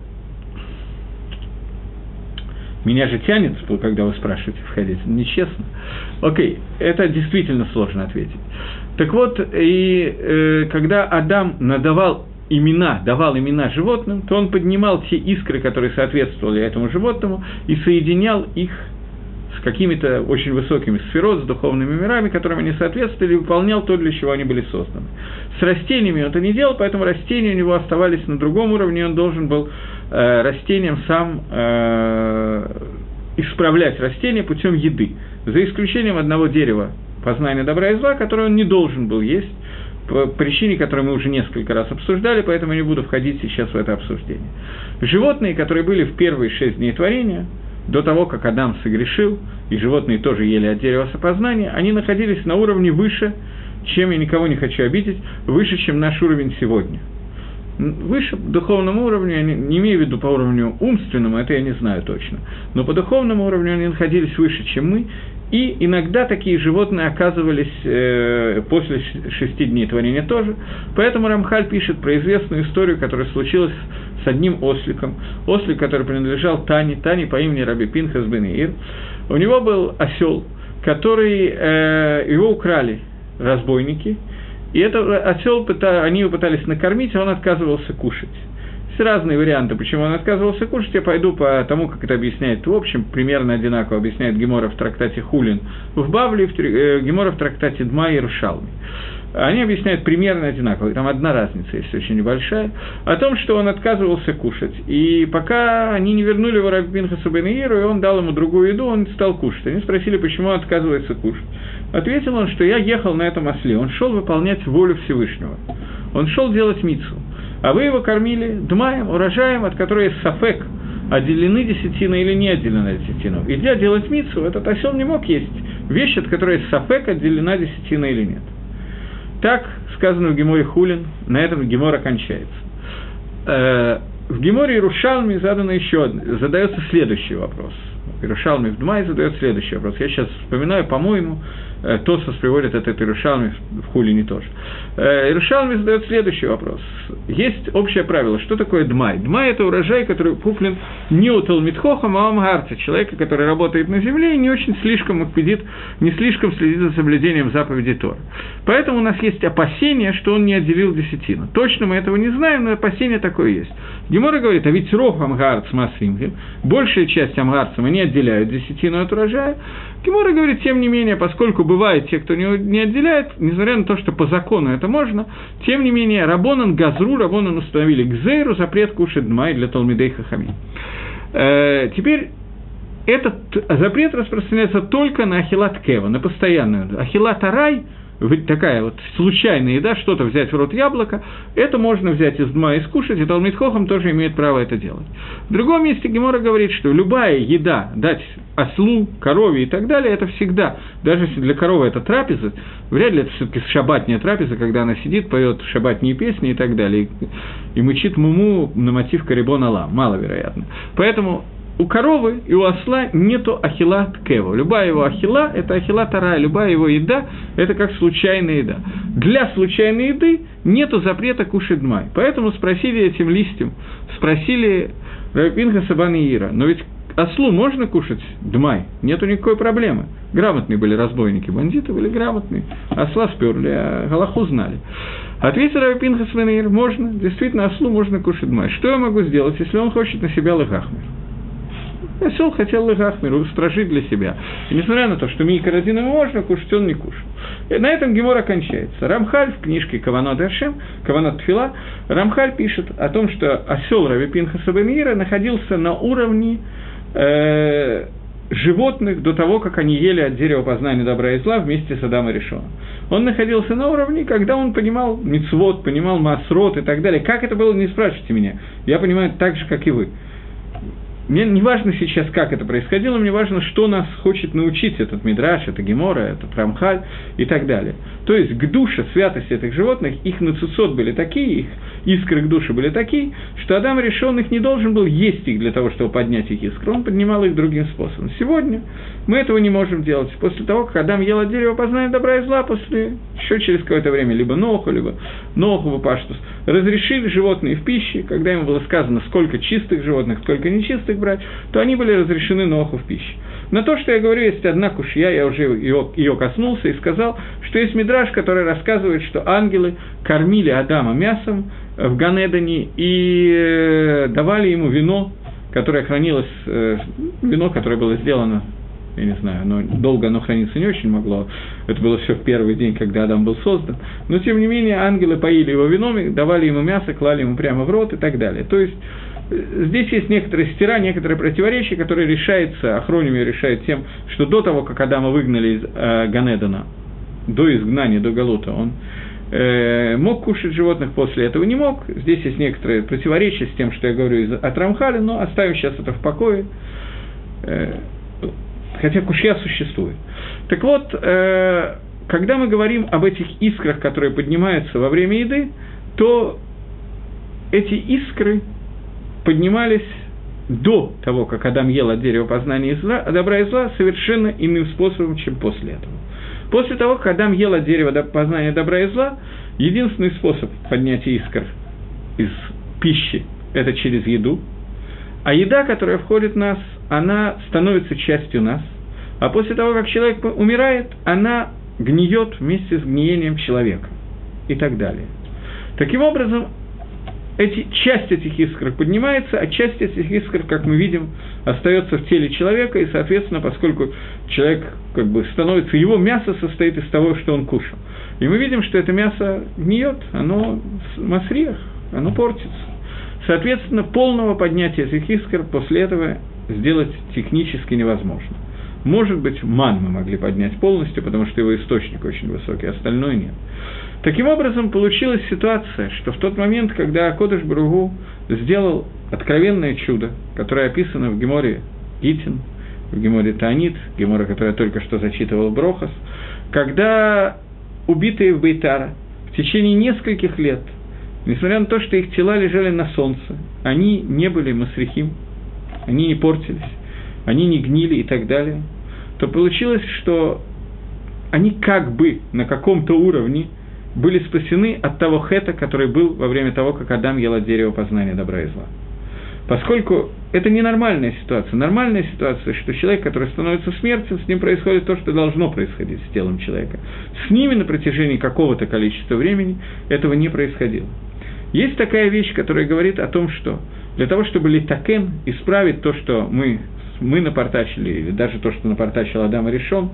меня же тянет, когда вы спрашиваете входить, нечестно. Окей, это действительно сложно ответить. Так вот, и э, когда Адам надавал имена, давал имена животным, то он поднимал те искры, которые соответствовали этому животному, и соединял их с какими-то очень высокими сферот, с духовными мирами, которым они соответствовали, выполнял то, для чего они были созданы. С растениями он это не делал, поэтому растения у него оставались на другом уровне, он должен был э, растениям сам э, исправлять растения путем еды, за исключением одного дерева познания добра и зла, которое он не должен был есть, по причине, которую мы уже несколько раз обсуждали, поэтому не буду входить сейчас в это обсуждение. Животные, которые были в первые шесть дней творения, до того, как Адам согрешил, и животные тоже ели от дерева сопознания, они находились на уровне выше, чем я никого не хочу обидеть, выше, чем наш уровень сегодня. Выше по духовному уровню, я не, не имею в виду по уровню умственному, это я не знаю точно, но по духовному уровню они находились выше, чем мы, и иногда такие животные оказывались э, после шести дней творения тоже. Поэтому Рамхаль пишет про известную историю, которая случилась с одним осликом. Ослик, который принадлежал Тане, Тане по имени Раби Пинхас бен. У него был осел, который э, его украли разбойники, и этот осел они его пытались накормить, а он отказывался кушать. Есть разные варианты, почему он отказывался кушать. Я пойду по тому, как это объясняет. В общем, примерно одинаково объясняет Гемора в трактате Хулин в Бавле, в, э, Гемора в трактате Дма и Рушалми они объясняют примерно одинаково, там одна разница есть очень небольшая, о том, что он отказывался кушать. И пока они не вернули его Раби Пинхасу Бенеиру, и он дал ему другую еду, он стал кушать. Они спросили, почему он отказывается кушать. Ответил он, что я ехал на этом осле, он шел выполнять волю Всевышнего. Он шел делать мицу. А вы его кормили дмаем, урожаем, от которой есть сафек, отделены десятина или не отделена десятина. И для делать мицу этот осел не мог есть вещь, от которой есть сафек, отделена десятина или нет. Так сказано в Геморе Хулин, на этом Гемора кончается. Э, в Геморе Иерушалме задано еще, задается следующий вопрос. Иерушалме в Дмай задает следующий вопрос. Я сейчас вспоминаю, по-моему, Э, Тосос приводит этот Иерушалми в Хулине тоже. Э, Иерушалми задает следующий вопрос. Есть общее правило, что такое дмай? Дмай – это урожай, который куплен не у Талмитхоха, а у Амгарца, человека, который работает на земле и не очень слишком акпедит, не слишком следит за соблюдением заповеди Тор. Поэтому у нас есть опасение, что он не отделил десятину. Точно мы этого не знаем, но опасение такое есть. Гемора говорит, а ведь рох Амгарц Масримгин, большая часть Амгарца мы не отделяют десятину от урожая, Кимора говорит, тем не менее, поскольку бывают те, кто не, не отделяет, несмотря на то, что по закону это можно, тем не менее, Рабонан Газру, Рабонан установили к Зейру запрет кушать Дмай для Талмидей Хахами. Э, теперь этот запрет распространяется только на Ахилат Кева, на постоянную. Ахилат Арай, такая вот случайная еда, что-то взять в рот яблоко, это можно взять из дма и скушать, и Талмит Хохам тоже имеет право это делать. В другом месте Гемора говорит, что любая еда, дать ослу, корове и так далее, это всегда, даже если для коровы это трапеза, вряд ли это все-таки шабатняя трапеза, когда она сидит, поет шабатние песни и так далее, и, и мычит муму на мотив Карибон Алла, маловероятно. Поэтому у коровы и у осла нету ахила ткева. Любая его ахила – это ахила тара, любая его еда – это как случайная еда. Для случайной еды нету запрета кушать дмай. Поэтому спросили этим листьям, спросили Рабинха Сабана Ира, но ведь ослу можно кушать дмай? Нету никакой проблемы. Грамотные были разбойники, бандиты были грамотные. Осла сперли, а Галаху знали. Ответил Раби Пинхас можно, действительно, ослу можно кушать дмай. Что я могу сделать, если он хочет на себя лыхахмер? Осел хотел Лехахмиру устражить для себя. И несмотря на то, что Мика Радина можно кушать, он не кушал. И на этом Гемора кончается. Рамхаль в книжке Каванот Ашем, Каванот Тфила, Рамхаль пишет о том, что осел Рави Пинхаса Бемира находился на уровне э, животных до того, как они ели от дерева познания добра и зла вместе с Адамом Решоном. Он находился на уровне, когда он понимал мицвод, понимал масрот и так далее. Как это было, не спрашивайте меня. Я понимаю так же, как и вы. Мне не важно сейчас, как это происходило, мне важно, что нас хочет научить этот Мидраш, это Гемора, это Рамхаль и так далее. То есть к душе, святости этих животных, их нацисот были такие, их искры к душе были такие, что Адам решен их не должен был есть их для того, чтобы поднять их искры, он поднимал их другим способом. Сегодня мы этого не можем делать. После того, как Адам ел от дерева познания добра и зла, после, еще через какое-то время, либо Ноху, либо Ноху, Паштус, разрешили животные в пище, когда им было сказано, сколько чистых животных, сколько нечистых брать, то они были разрешены Ноху в пище. На то, что я говорю, есть одна кушья, я уже ее, ее коснулся и сказал, что есть мидраж, который рассказывает, что ангелы кормили Адама мясом, в Ганедане и э, давали ему вино, которое хранилось, э, вино, которое было сделано, я не знаю, но долго оно храниться не очень могло, это было все в первый день, когда Адам был создан, но тем не менее ангелы поили его вином, давали ему мясо, клали ему прямо в рот и так далее. То есть э, Здесь есть некоторые стира, некоторые противоречия, которые решаются, Ахронимия решает тем, что до того, как Адама выгнали из э, Ганедана, до изгнания, до Галута, он э, мог кушать животных, после этого не мог. Здесь есть некоторые противоречия с тем, что я говорю из, от Рамхали, но оставим сейчас это в покое. Э, хотя кушья существует. Так вот, э, когда мы говорим об этих искрах, которые поднимаются во время еды, то эти искры поднимались до того, как Адам ел от дерева познания зла, добра и зла, совершенно иным способом, чем после этого. После того, как Адам ел от дерева познания добра и зла, единственный способ поднятия искр из пищи – это через еду, а еда, которая входит в нас, она становится частью нас, а после того, как человек умирает, она гниет вместе с гниением человека и так далее. Таким образом, эти, часть этих искр поднимается, а часть этих искр, как мы видим, остается в теле человека, и, соответственно, поскольку человек как бы становится, его мясо состоит из того, что он кушал. И мы видим, что это мясо гниет, оно масриях, оно портится. Соответственно, полного поднятия этих искр после этого сделать технически невозможно. Может быть, ман мы могли поднять полностью, потому что его источник очень высокий, остальное нет. Таким образом, получилась ситуация, что в тот момент, когда Кодыш Бругу сделал откровенное чудо, которое описано в Геморе Гитин, в Геморе Таанит, Гемора, которая только что зачитывал Брохас, когда убитые в Бейтара в течение нескольких лет, несмотря на то, что их тела лежали на солнце, они не были масрихим, они не портились, они не гнили и так далее, то получилось, что они как бы на каком-то уровне были спасены от того хета, который был во время того, как Адам ел от дерева познания добра и зла. Поскольку это не нормальная ситуация. Нормальная ситуация, что человек, который становится смертью, с ним происходит то, что должно происходить с телом человека. С ними на протяжении какого-то количества времени этого не происходило. Есть такая вещь, которая говорит о том, что для того, чтобы литакен исправить то, что мы, мы напортачили, или даже то, что напортачил Адам и решен,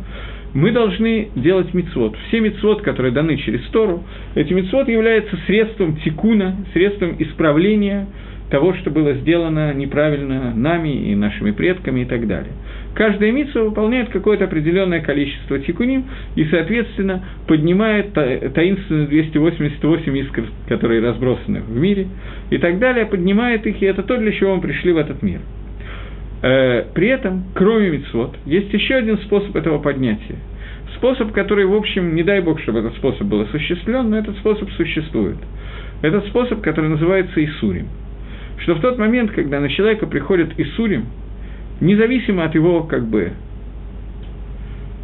мы должны делать мицвод. Все мицвод, которые даны через Тору, эти мицвод являются средством тикуна, средством исправления того, что было сделано неправильно нами и нашими предками и так далее. Каждая митсва выполняет какое-то определенное количество тикуним и, соответственно, поднимает таинственные 288 искр, которые разбросаны в мире, и так далее, поднимает их, и это то, для чего мы пришли в этот мир. Э, при этом, кроме мицвод, есть еще один способ этого поднятия. Способ, который, в общем, не дай бог, чтобы этот способ был осуществлен, но этот способ существует. Этот способ, который называется Исурим. Что в тот момент, когда на человека приходит Исурим, независимо от его, как бы,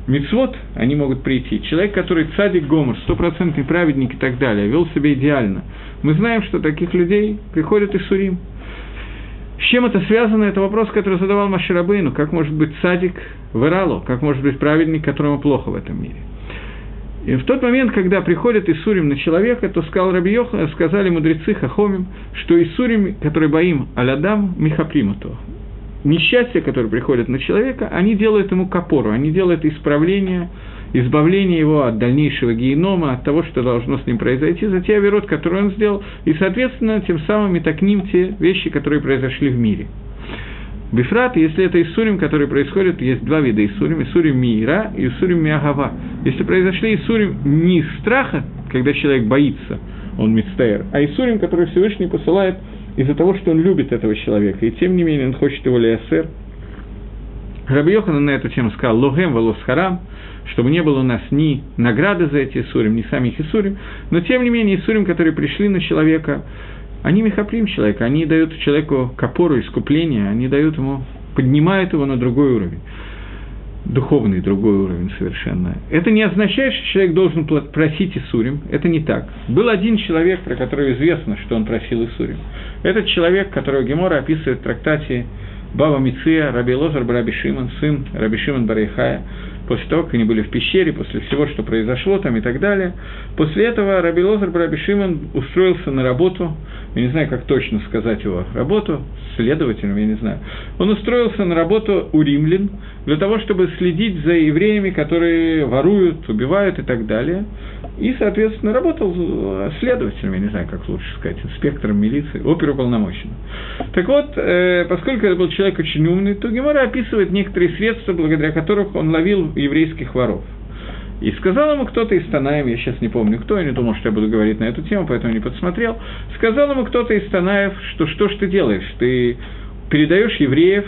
мицвод, они могут прийти. Человек, который цадик гомор, стопроцентный праведник и так далее, вел себя идеально. Мы знаем, что таких людей приходят и сурим. С чем это связано? Это вопрос, который задавал Маширабейну. Как может быть цадик в Иралу? Как может быть праведник, которому плохо в этом мире? И в тот момент, когда приходит Исурим на человека, то сказал Раби Йохан, сказали мудрецы Хахомим, что Исурим, который боим Алядам, Михапримуту несчастья, которые приходят на человека, они делают ему копору, они делают исправление, избавление его от дальнейшего генома, от того, что должно с ним произойти, за те оверот, которые он сделал, и, соответственно, тем самым и такним те вещи, которые произошли в мире. Бифрат, если это Исурим, который происходит, есть два вида Исурим, Исурим Миира и Исурим Миагава. Если произошли Исурим не из страха, когда человек боится, он мицтаэр, а Исурим, который Всевышний посылает из-за того, что он любит этого человека, и тем не менее он хочет его лиасер. Раби Йохан на эту тему сказал «Логем волос харам», чтобы не было у нас ни награды за эти Исурим, ни самих Исурим, но тем не менее Исурим, которые пришли на человека, они мехаплим человека, они дают человеку копору, искупление, они дают ему, поднимают его на другой уровень духовный другой уровень совершенно. Это не означает, что человек должен просить Исурим. Это не так. Был один человек, про которого известно, что он просил Исурим. Этот человек, которого Гемора описывает в трактате Баба Миция, Раби Лозар Раби Шимон, сын Раби Шимон Барейхая, после того, как они были в пещере, после всего, что произошло там и так далее. После этого Раби Лозар Раби Шимон устроился на работу, я не знаю, как точно сказать его работу, следователем, я не знаю. Он устроился на работу у римлян для того, чтобы следить за евреями, которые воруют, убивают и так далее. И, соответственно, работал следователем, я не знаю, как лучше сказать, инспектором милиции, оперуполномоченным. Так вот, э, поскольку это был человек очень умный, то Гемора описывает некоторые средства, благодаря которым он ловил еврейских воров. И сказал ему кто-то из Танаем, я сейчас не помню кто, я не думал, что я буду говорить на эту тему, поэтому не подсмотрел, сказал ему кто-то из Танаев, что что ж ты делаешь, ты передаешь евреев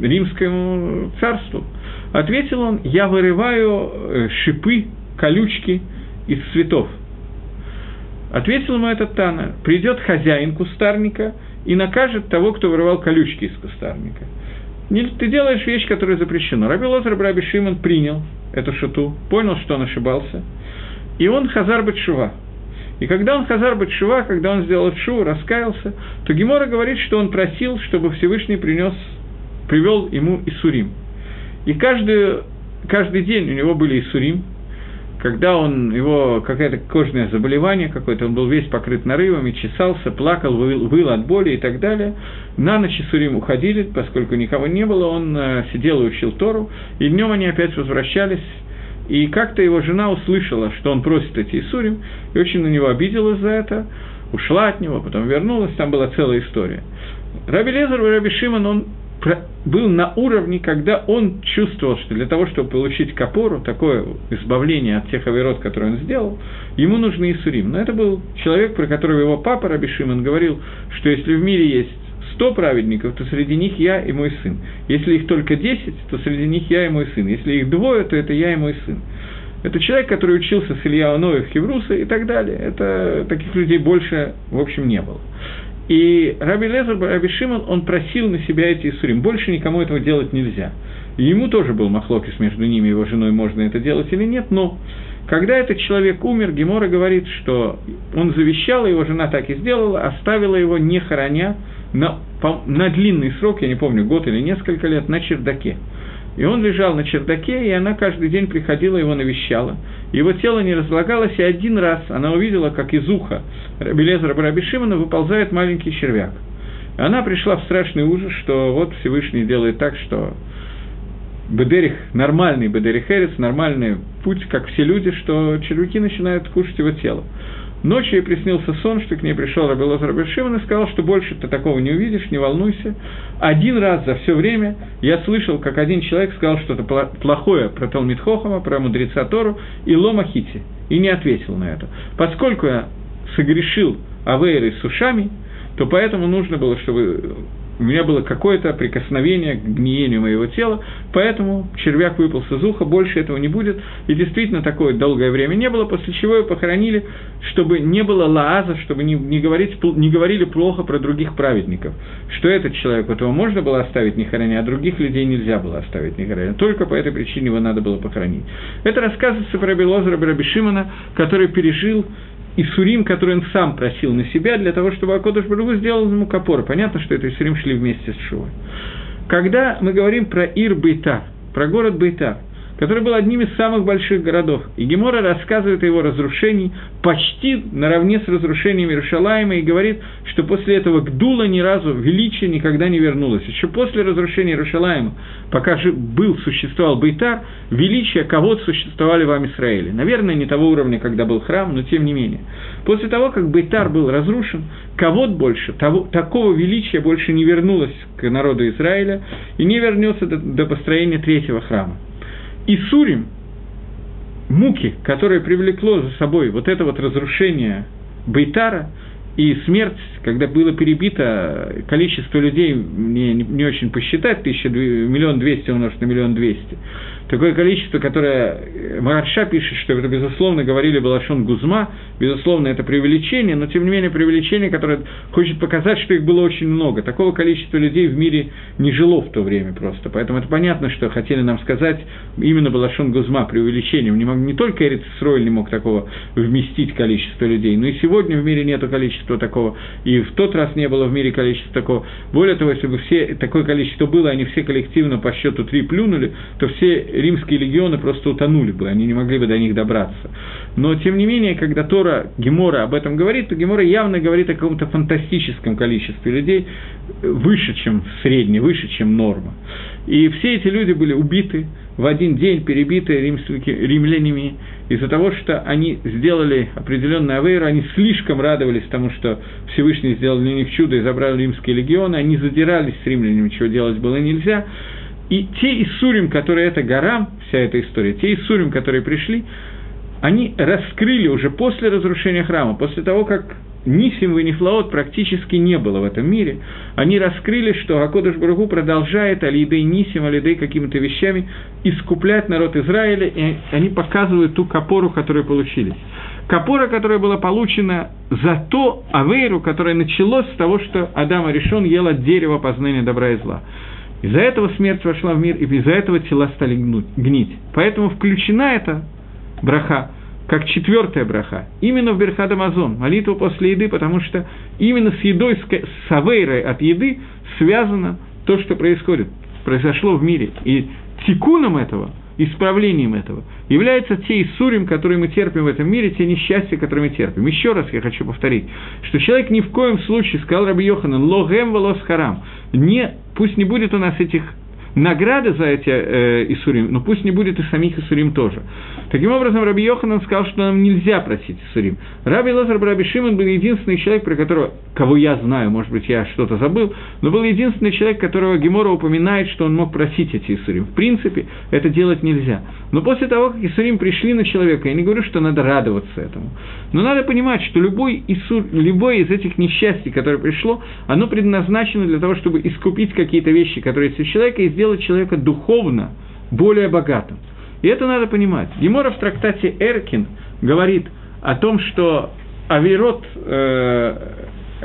римскому царству. Ответил он, я вырываю э, шипы, колючки из цветов. Ответил ему этот Тана, придет хозяин кустарника и накажет того, кто вырывал колючки из кустарника. Ты делаешь вещь, которая запрещена. Раби Лозар Раби Шимон принял эту шуту, понял, что он ошибался, и он хазар Батшува. И когда он хазар Батшува, когда он сделал шу, раскаялся, то Гемора говорит, что он просил, чтобы Всевышний принес, привел ему Исурим. И каждый, каждый день у него были Исурим, когда он, его какое-то кожное заболевание какое-то, он был весь покрыт нарывами, чесался, плакал, выл, выл от боли и так далее. На ночь Сурим уходили, поскольку никого не было, он э, сидел и учил Тору, и днем они опять возвращались, и как-то его жена услышала, что он просит эти Исурим, и очень на него обиделась за это, ушла от него, потом вернулась, там была целая история. Раби Лезер и Раби Шимон, он был на уровне, когда он чувствовал, что для того, чтобы получить капору, такое избавление от тех оверот, которые он сделал, ему нужны Исурим. Но это был человек, про которого его папа Раби Шимон говорил, что если в мире есть сто праведников, то среди них я и мой сын. Если их только десять, то среди них я и мой сын. Если их двое, то это я и мой сын. Это человек, который учился с Илья Оноев, Хевруса и так далее. Это, таких людей больше, в общем, не было. И Раби Лезер, Раби Шимон, он просил на себя эти Исурим. Больше никому этого делать нельзя. Ему тоже был махлокис между ними и его женой, можно это делать или нет, но когда этот человек умер, Гемора говорит, что он завещал, его жена так и сделала, оставила его, не хороня, на, на длинный срок, я не помню, год или несколько лет, на чердаке. И он лежал на чердаке, и она каждый день приходила, его навещала. Его тело не разлагалось, и один раз она увидела, как из уха Белезра Бараби Шимона выползает маленький червяк. Она пришла в страшный ужас, что вот Всевышний делает так, что Бедерих, нормальный Бедерих Эрец, нормальный путь, как все люди, что червяки начинают кушать его тело. Ночью ей приснился сон, что к ней пришел Раби Лозар Бешиман и сказал, что больше ты такого не увидишь, не волнуйся. Один раз за все время я слышал, как один человек сказал что-то плохое про Талмит Хохама, про мудреца Тору и Лома Хити, и не ответил на это. Поскольку я согрешил Авейрой с ушами, то поэтому нужно было, чтобы у меня было какое-то прикосновение к гниению моего тела, поэтому червяк выпался из уха, больше этого не будет. И действительно такое долгое время не было, после чего его похоронили, чтобы не было лааза, чтобы не, не, говорить, не говорили плохо про других праведников. Что этот человек, этого можно было оставить не храня, а других людей нельзя было оставить не храня. Только по этой причине его надо было похоронить. Это рассказывается про Белозера Раби Шимона, который пережил Исурим, который он сам просил на себя, для того, чтобы Акодыш Барагу сделал ему копор. Понятно, что это Исурим шли вместе с Шувой. Когда мы говорим про Ир Бейтар, про город Бейтар, который был одним из самых больших городов. И Гемора рассказывает о его разрушении почти наравне с разрушением Иерушалаема и говорит, что после этого Гдула ни разу величие никогда не вернулось. Еще после разрушения Иерушалаема, пока же был, существовал Бейтар, величие кого-то существовали в Израиле. Наверное, не того уровня, когда был храм, но тем не менее. После того, как Бейтар был разрушен, кого-то больше, того, такого величия больше не вернулось к народу Израиля и не вернется до, до построения третьего храма. Исурим, муки, которые привлекло за собой вот это вот разрушение Бейтара и смерть, когда было перебито количество людей, мне не, не очень посчитать, тысяча, миллион двести умножить на миллион двести, такое количество, которое э, Марша пишет, что это, безусловно, говорили Балашон Гузма, безусловно, это преувеличение, но, тем не менее, преувеличение, которое хочет показать, что их было очень много. Такого количества людей в мире не жило в то время просто. Поэтому это понятно, что хотели нам сказать именно Балашон Гузма преувеличением. Не, мог, не только Эрит Сроль не мог такого вместить количество людей, но и сегодня в мире нету количества такого, и в тот раз не было в мире количества такого. Более того, если бы все, такое количество было, они все коллективно по счету три плюнули, то все римские легионы просто утонули бы, они не могли бы до них добраться. Но, тем не менее, когда Тора Гемора об этом говорит, то Гемора явно говорит о каком-то фантастическом количестве людей, выше, чем средний, выше, чем норма. И все эти люди были убиты в один день, перебиты римлянами, из-за того, что они сделали определенный авейр, они слишком радовались тому, что Всевышний сделал для них чудо и забрал римские легионы, они задирались с римлянами, чего делать было нельзя, и те Иссурим, которые это гора, вся эта история, те Иссурим, которые пришли, они раскрыли уже после разрушения храма, после того, как Нисим и Нефлаот практически не было в этом мире, они раскрыли, что Акодыш Барагу продолжает Алидей Нисим, Алидей какими-то вещами искуплять народ Израиля, и они показывают ту копору, которую получили. Копора, которая была получена за то Авейру, которая началась с того, что Адам решен ел от дерева познания добра и зла. Из-за этого смерть вошла в мир, и из-за этого тела стали гнить. Поэтому включена эта браха как четвертая браха, именно в Берхад Амазон, молитву после еды, потому что именно с едой, с авейрой от еды связано то, что происходит, произошло в мире. И тикуном этого, исправлением этого, является те Иссурим, которые мы терпим в этом мире, те несчастья, которые мы терпим. Еще раз я хочу повторить, что человек ни в коем случае, сказал Раби Йоханан, логем волос харам, не, пусть не будет у нас этих награды за эти э, Исурим, но пусть не будет и самих Исурим тоже. Таким образом, Раби Йоханан сказал, что нам нельзя просить Исурим. Раби Лазар Раби Шимон был единственный человек, про которого, кого я знаю, может быть, я что-то забыл, но был единственный человек, которого Гемора упоминает, что он мог просить эти Исурим. В принципе, это делать нельзя. Но после того, как Исурим пришли на человека, я не говорю, что надо радоваться этому, но надо понимать, что любой, Исур, любой из этих несчастий, которое пришло, оно предназначено для того, чтобы искупить какие-то вещи, которые есть у человека, и сделать человека духовно более богатым. И это надо понимать. Емора в трактате Эркин говорит о том, что Аверот, э,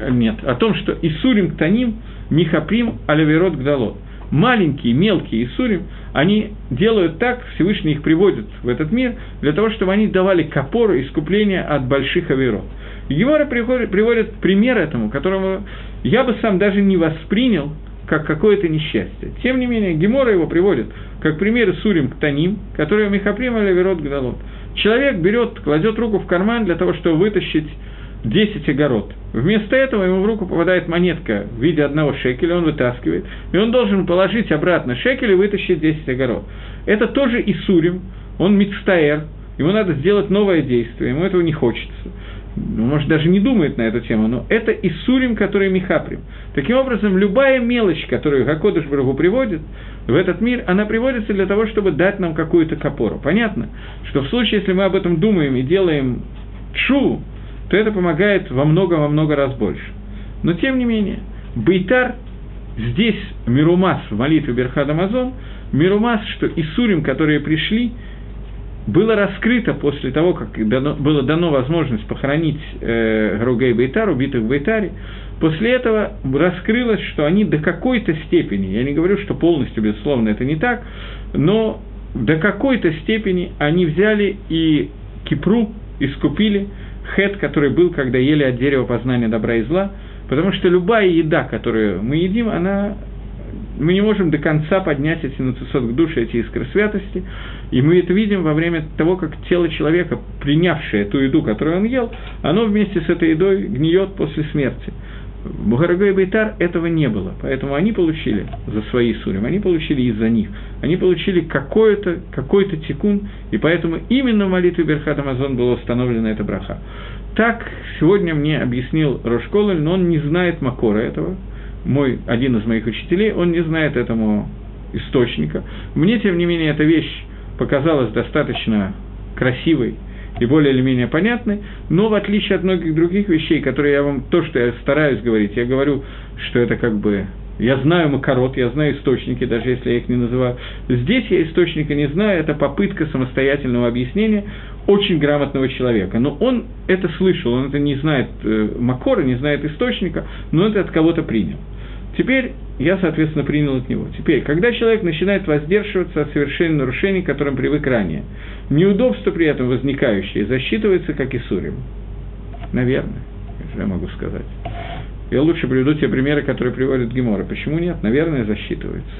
нет, о том, что Исурим Ктаним, Михаприм, Алаверот Гдалот. Маленькие, мелкие Исурим, они делают так, Всевышний их приводит в этот мир, для того, чтобы они давали копору искупления от больших Аверот. Гемора приводит пример этому, которому я бы сам даже не воспринял, как какое-то несчастье. Тем не менее, Гемора его приводит как пример Сурим к Таним, который Михаприм или Верот Гдалот. Человек берет, кладет руку в карман для того, чтобы вытащить 10 огород. Вместо этого ему в руку попадает монетка в виде одного шекеля, он вытаскивает, и он должен положить обратно шекель и вытащить 10 огород. Это тоже Исурим, он мицтаэр, ему надо сделать новое действие, ему этого не хочется. Ну, может, даже не думает на эту тему, но это Исурим, который Михаприм. Таким образом, любая мелочь, которую Гакодыш Барагу приводит в этот мир, она приводится для того, чтобы дать нам какую-то копору. Понятно, что в случае, если мы об этом думаем и делаем чу, то это помогает во много-во много раз больше. Но, тем не менее, Бейтар здесь Мирумас в молитве Берхад Амазон, Мирумас, что Исурим, которые пришли, было раскрыто после того, как дано, было дано возможность похоронить э, Груга и Бейтар, убитых в Бейтаре, после этого раскрылось, что они до какой-то степени, я не говорю, что полностью, безусловно, это не так, но до какой-то степени они взяли и Кипру искупили, хет, который был, когда ели от дерева познания добра и зла, потому что любая еда, которую мы едим, она мы не можем до конца поднять эти нацисот к душе, эти искры святости, и мы это видим во время того, как тело человека, принявшее ту еду, которую он ел, оно вместе с этой едой гниет после смерти. В Бугарагой и Бейтар этого не было, поэтому они получили за свои сурим, они получили из-за них, они получили какой-то какой тикун, и поэтому именно в молитве Берхат Амазон была установлена эта браха. Так сегодня мне объяснил Рошколель, но он не знает Макора этого, мой, один из моих учителей, он не знает этому источника. Мне, тем не менее, эта вещь показалась достаточно красивой и более или менее понятной, но в отличие от многих других вещей, которые я вам, то, что я стараюсь говорить, я говорю, что это как бы я знаю макарот, я знаю источники, даже если я их не называю. Здесь я источника не знаю, это попытка самостоятельного объяснения очень грамотного человека. Но он это слышал, он это не знает э, макора, не знает источника, но это от кого-то принял. Теперь я, соответственно, принял от него. Теперь, когда человек начинает воздерживаться от совершения нарушений, к которым привык ранее, неудобство при этом возникающее засчитывается как и сурим. Наверное, я могу сказать. Я лучше приведу те примеры, которые приводят Гемора. Почему нет? Наверное, засчитывается.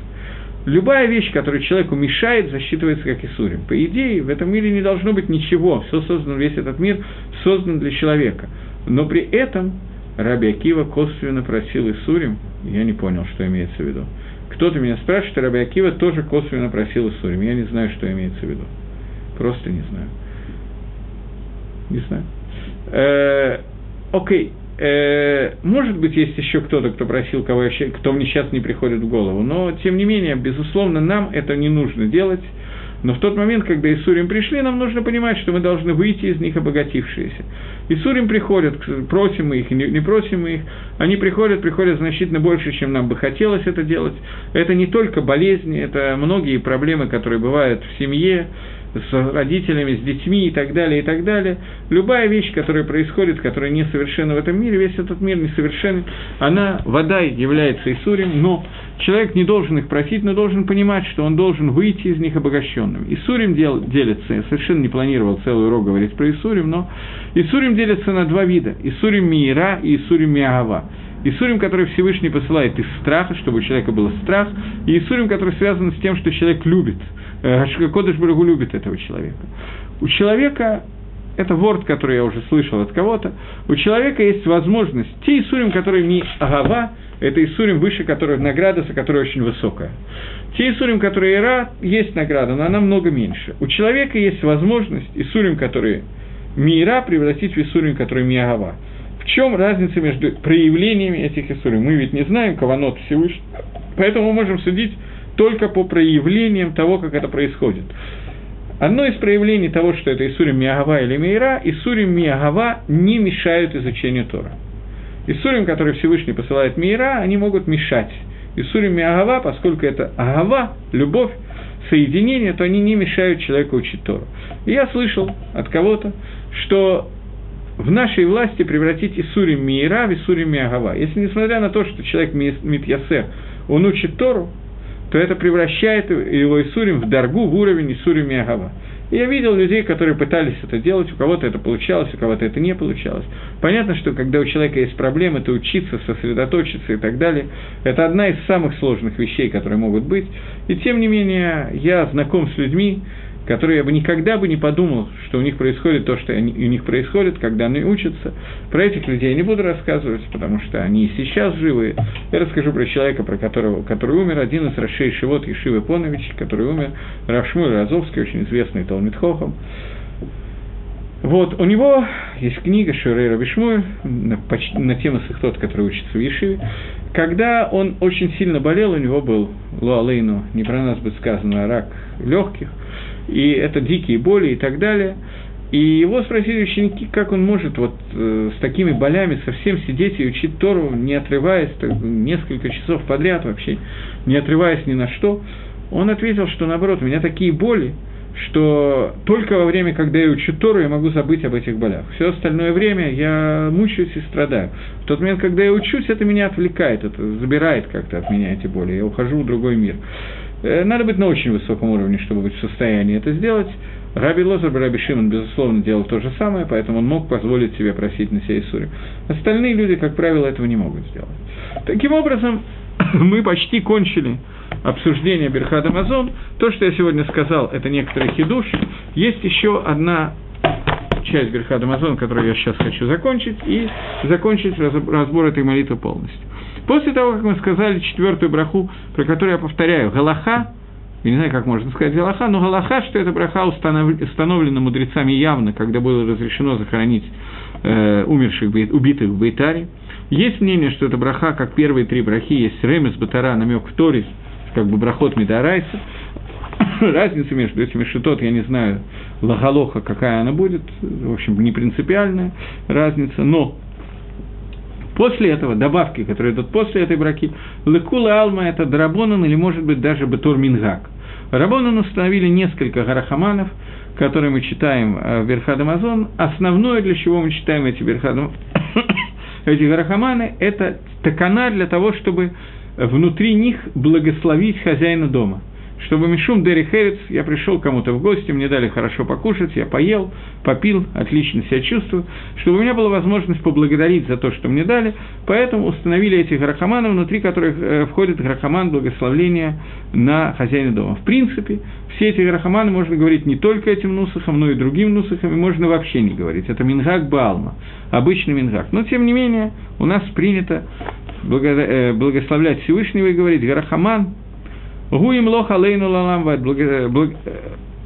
Любая вещь, которая человеку мешает, засчитывается как Исурим. По идее, в этом мире не должно быть ничего. Все создано, весь этот мир создан для человека. Но при этом Раби Акива косвенно просил Исурим, я не понял, что имеется в виду. Кто-то меня спрашивает, Раби Акива тоже косвенно просил Исурим. Я не знаю, что имеется в виду. Просто не знаю. Не знаю. Э, окей. Э, может быть, есть еще кто-то, кто просил, кого я, кто мне сейчас не приходит в голову. Но, тем не менее, безусловно, нам это не нужно делать. Но в тот момент, когда Исурим пришли, нам нужно понимать, что мы должны выйти из них обогатившиеся. Исурим приходят, просим мы их, не просим мы их, они приходят, приходят значительно больше, чем нам бы хотелось это делать. Это не только болезни, это многие проблемы, которые бывают в семье, с родителями, с детьми и так далее, и так далее. Любая вещь, которая происходит, которая несовершенна в этом мире, весь этот мир несовершенен, она, вода является Исурим, но человек не должен их просить, но должен понимать, что он должен выйти из них обогащенным. Исурим дел, делится, я совершенно не планировал целый урок говорить про Исурим, но Исурим делится на два вида. Исурим Миира и Исурим Миагава. Исурим, который Всевышний посылает из страха, чтобы у человека был страх, и Исурим, который связан с тем, что человек любит – Э, Кодыш Барагу любит этого человека. У человека, это ворд, который я уже слышал от кого-то, у человека есть возможность, те Исурим, которые не Агава, это Исурим выше, которая награда, за которая очень высокая. Те Исурим, которые Ира, есть награда, но она много меньше. У человека есть возможность Исурим, которые Мира, превратить в Исурим, который Миагава. В чем разница между проявлениями этих Исурим? Мы ведь не знаем Каванот Всевышнего, поэтому мы можем судить только по проявлениям того, как это происходит. Одно из проявлений того, что это Исурим Миагава или Мейра, Исурим Миагава не мешают изучению Тора. Исурим, который Всевышний посылает Мейра, они могут мешать. Исурим Миагава, поскольку это Агава, любовь, соединение, то они не мешают человеку учить Тору. И я слышал от кого-то, что в нашей власти превратить Исурим Миира в Исурим Миагава. Если несмотря на то, что человек Митьясе, он учит Тору, то это превращает его Исурим в Даргу, в уровень Исурим и Агава. И я видел людей, которые пытались это делать, у кого-то это получалось, у кого-то это не получалось. Понятно, что когда у человека есть проблемы, то учиться, сосредоточиться и так далее, это одна из самых сложных вещей, которые могут быть. И тем не менее, я знаком с людьми, которые я бы никогда бы не подумал, что у них происходит то, что они, у них происходит, когда они учатся. Про этих людей я не буду рассказывать, потому что они и сейчас живы. Я расскажу про человека, про которого, который умер, один из Рашей Шивот Ешивы Понович, который умер, Равшмуль Разовский, очень известный Талмитхохом. Вот, у него есть книга Шурей Рабишмуэль на, на тему Сахтот, который учится в Ешиве. Когда он очень сильно болел, у него был Луалейну, не про нас будет сказано, а рак легких, и это дикие боли и так далее. И его спросили ученики, как он может вот э, с такими болями совсем сидеть и учить Тору, не отрываясь, так, несколько часов подряд вообще, не отрываясь ни на что. Он ответил, что наоборот, у меня такие боли, что только во время, когда я учу Тору, я могу забыть об этих болях. Все остальное время я мучаюсь и страдаю. В тот момент, когда я учусь, это меня отвлекает, это забирает как-то от меня эти боли. Я ухожу в другой мир. Э, надо быть на очень высоком уровне, чтобы быть в состоянии это сделать. Раби Лозер, Раби Шимон, безусловно, делал то же самое, поэтому он мог позволить себе просить на сей суре. Остальные люди, как правило, этого не могут сделать. Таким образом, [coughs] мы почти кончили обсуждение Берхад Амазон. То, что я сегодня сказал, это некоторый хидуш. Есть еще одна часть Берхад Амазон, которую я сейчас хочу закончить, и закончить разбор этой молитвы полностью. После того, как мы сказали четвертую браху, про которую я повторяю, Галаха, я не знаю, как можно сказать Галаха, но Галаха, что эта браха установлена мудрецами явно, когда было разрешено захоронить э, умерших, убитых в Бейтаре. Есть мнение, что это браха, как первые три брахи, есть Ремес, Батара, намек в Торе, как бы брахот Медарайса. [coughs] Разница между этими шитот, я не знаю, лагалоха, какая она будет, в общем, не принципиальная разница, но После этого добавки, которые идут после этой браки, лекула алма – это драбонан или, может быть, даже бетур мингак. Рабонан установили несколько гарахаманов, которые мы читаем в Верхадамазон. Основное, для чего мы читаем эти Верхадам... [coughs] эти гарахаманы, это такана для того, чтобы внутри них благословить хозяина дома – чтобы Мишум Дери Херец, я пришел кому-то в гости, мне дали хорошо покушать, я поел, попил, отлично себя чувствую, чтобы у меня была возможность поблагодарить за то, что мне дали, поэтому установили эти грахаманы, внутри которых э, входит грахаман благословления на хозяина дома. В принципе, все эти грахаманы можно говорить не только этим нусахом, но и другим нусахом, и можно вообще не говорить. Это мингак Баалма, обычный мингак. Но, тем не менее, у нас принято э, благословлять Всевышнего и говорить Гарахаман, Гуим лох алейну лалам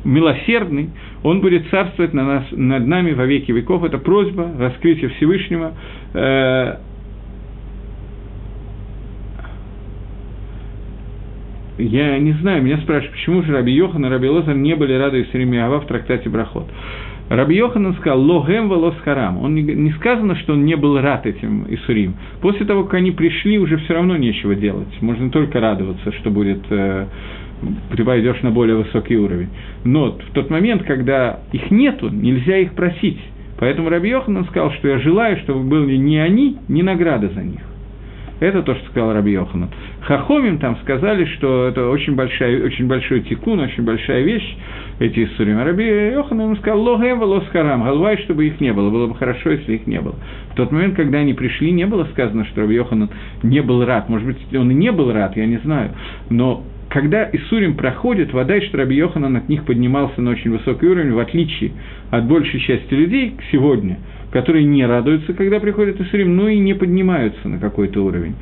милосердный, он будет царствовать на нас, над нами во веки веков. Это просьба раскрытия Всевышнего. Э, я не знаю, меня спрашивают, почему же Раби Йохан и Раби Лозар не были рады Исримиава в трактате Брахот. Раби Йоханан сказал «Логем волос харам». Он не, не сказано, что он не был рад этим Исурим. После того, как они пришли, уже все равно нечего делать. Можно только радоваться, что будет, э, ты пойдешь на более высокий уровень. Но в тот момент, когда их нету, нельзя их просить. Поэтому Раби Йоханан сказал, что я желаю, чтобы были не они, ни награда за них. Это то, что сказал Раби Йоханан. Хахомим там сказали, что это очень, большая, очень большой тикун, очень большая вещь, эти Исурим. А Раби Йоханан ему сказал, логем волос харам, галвай, чтобы их не было, было бы хорошо, если их не было. В тот момент, когда они пришли, не было сказано, что Раби Йоханан не был рад. Может быть, он и не был рад, я не знаю. Но когда Исурим проходит, вода, что Раби Йоханан от них поднимался на очень высокий уровень, в отличие от большей части людей сегодня – которые не радуются, когда приходит Исурим, но и не поднимаются на какой-то уровень.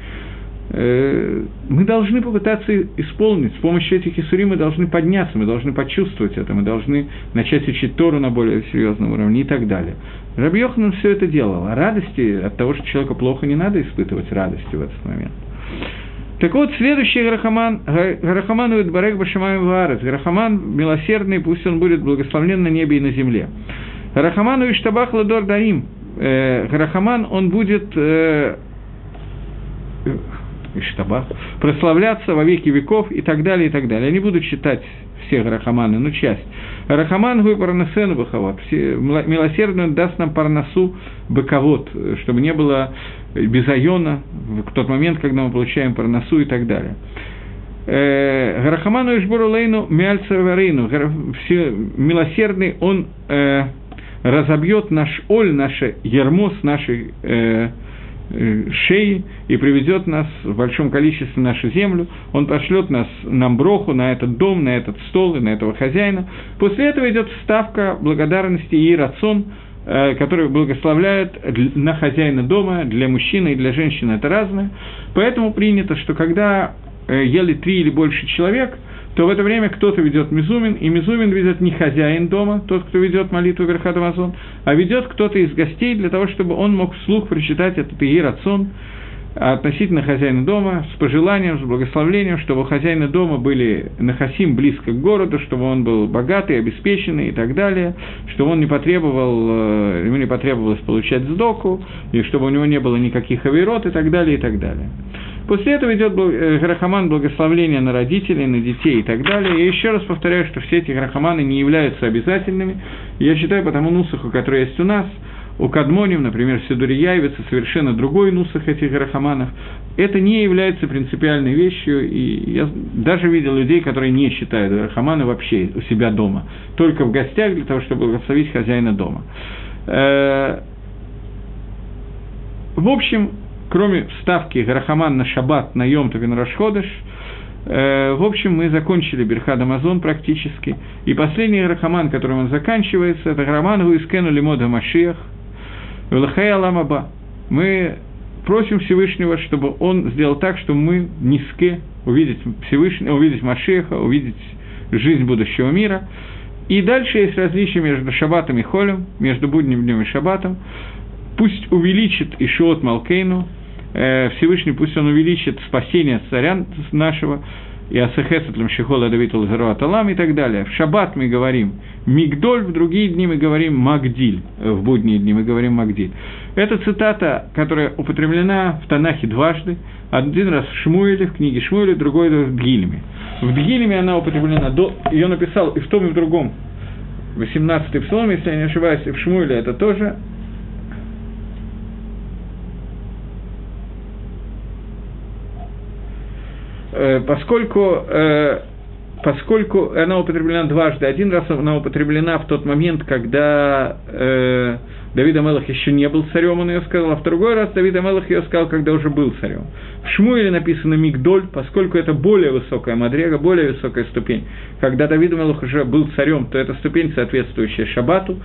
Э, мы должны попытаться исполнить, с помощью этих Исурим мы должны подняться, мы должны почувствовать это, мы должны начать учить Тору на более серьезном уровне и так далее. Раби Йоханан все это делал, а радости от того, что человеку плохо, не надо испытывать радости в этот момент. Так вот, следующий Гарахаман, Гарахаман ует Барек Башимаем Варец, Гарахаман милосердный, пусть он будет благословлен на небе и на земле. Рахаману Иштабах Ладор Даим. Э, Рахаман, он будет э, Иштабах, прославляться во веки веков и так далее, и так далее. Я не буду читать все Рахаманы, но часть. Рахаман гуй парнасену бахават. Милосердный даст нам парнасу быковод, чтобы не было безайона в тот момент, когда мы получаем парнасу и так далее. Э, Гарахаману Ишбору Лейну Миальцеварейну, милосердный, он э, разобьет наш оль, наше ермо с нашей э, э, шеи и приведет нас в большом количестве в нашу землю, он пошлет нас нам броху на этот дом, на этот стол и на этого хозяина. После этого идет ставка благодарности и рацион, э, который благословляет на хозяина дома, для мужчины и для женщины это разное. Поэтому принято, что когда э, ели три или больше человек – то в это время кто-то ведет Мизумин, и Мизумин ведет не хозяин дома, тот, кто ведет молитву Верхат а ведет кто-то из гостей для того, чтобы он мог вслух прочитать этот Иерацон относительно хозяина дома, с пожеланием, с благословлением, чтобы у хозяина дома были нахасим близко к городу, чтобы он был богатый, обеспеченный и так далее, чтобы он не потребовал, э, ему не потребовалось получать сдоку, и чтобы у него не было никаких авирот и так далее, и так далее. После этого идет э, Грахаман благословление на родителей, на детей и так далее. Я еще раз повторяю, что все эти Грахаманы не являются обязательными. Я считаю, по тому нусаху, который есть у нас, у Кадмоним, например, в Сидуре явится совершенно другой нусах этих Грахаманов. Это не является принципиальной вещью, и я даже видел людей, которые не считают Грахаманы вообще у себя дома, только в гостях для того, чтобы благословить хозяина дома. Э, в общем, кроме вставки Гарахаман на Шаббат, на Йомтов и на Рашходыш, э, в общем, мы закончили Берхад Амазон практически. И последний Гарахаман, которым он заканчивается, это Гараман Гуискену Лимода Машиях, Велахай Аламаба. Мы просим Всевышнего, чтобы он сделал так, чтобы мы низке увидеть Всевышнего, увидеть Машеха, увидеть жизнь будущего мира. И дальше есть различия между Шаббатом и Холем, между будним днем и Шаббатом пусть увеличит Ишиот Малкейну, Всевышний пусть он увеличит спасение царя нашего, и Асахесатлем Шихола Давид Лазару Талам и так далее. В шаббат мы говорим Мигдоль, в другие дни мы говорим Магдиль, э, в будние дни мы говорим Магдиль. Это цитата, которая употреблена в Танахе дважды, один раз в Шмуэле, в книге Шмуэля, другой раз в Дгилеме. В Дгилеме она употреблена, до, ее написал и в том, и в другом, 18-й псалом, если я не ошибаюсь, и в Шмуэле это тоже поскольку, э, поскольку она употреблена дважды, один раз она употреблена в тот момент, когда э, Давид Амелах еще не был царем, он ее сказал, а в другой раз Давид Амелах ее сказал, когда уже был царем. В Шмуэле написано Мигдоль, поскольку это более высокая мадрега, более высокая ступень. Когда Давид Амелах уже был царем, то это ступень, соответствующая Шабату,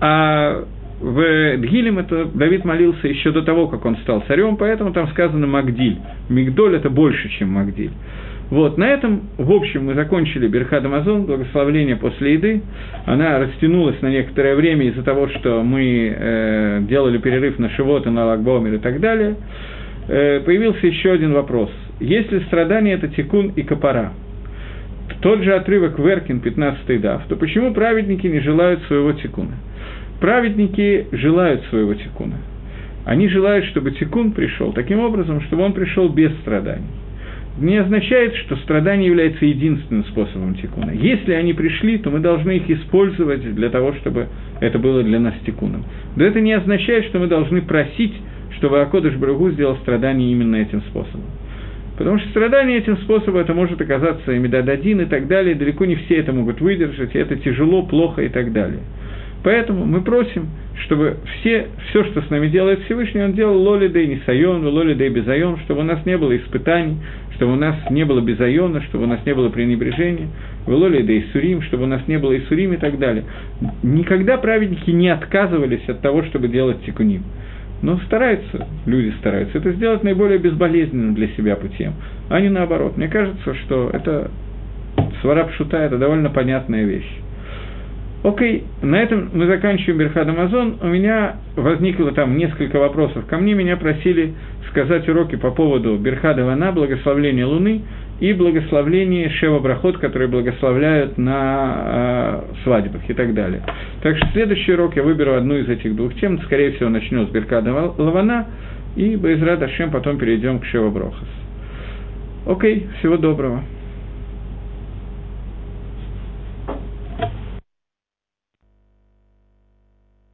а в Дгилем это Давид молился еще до того, как он стал царем, поэтому там сказано Магдиль. Мигдоль – это больше, чем Магдиль. Вот, на этом, в общем, мы закончили Берхад Амазон, благословление после еды. Она растянулась на некоторое время из-за того, что мы э, делали перерыв на Шивота, на Лагбомер и так далее. Э, появился еще один вопрос. Если страдание – это тикун и капара, тот же отрывок Веркин, 15 дав, то почему праведники не желают своего тикуна? Праведники желают своего тикуна. Они желают, чтобы тикун пришел таким образом, чтобы он пришел без страданий. Не означает, что страдание является единственным способом тикуна. Если они пришли, то мы должны их использовать для того, чтобы это было для нас тикуном. Но это не означает, что мы должны просить, чтобы Акодыш Брагу сделал страдание именно этим способом. Потому что страдание этим способом это может оказаться и медададин и так далее, далеко не все это могут выдержать, и это тяжело, плохо и так далее. Поэтому мы просим, чтобы все, все, что с нами делает Всевышний, он делал лолидей нисайон, лолидей безайон, чтобы у нас не было испытаний, чтобы у нас не было безайона, чтобы у нас не было пренебрежения, лолидей сурим, чтобы у нас не было исурим и так далее. Никогда праведники не отказывались от того, чтобы делать тикуним. Но стараются, люди стараются это сделать наиболее безболезненным для себя путем, а не наоборот. Мне кажется, что это сварапшута – это довольно понятная вещь. Окей, на этом мы заканчиваем Берхад Амазон. У меня возникло там несколько вопросов. Ко мне меня просили сказать уроки по поводу Берхада Вана, благословления Луны и благословления Шева Брахот, которые благословляют на э, свадьбах и так далее. Так что следующий урок я выберу одну из этих двух тем. Скорее всего, начну с Беркада Лавана, и Байзрат Ашем потом перейдем к Шева Брохас. Окей, всего доброго.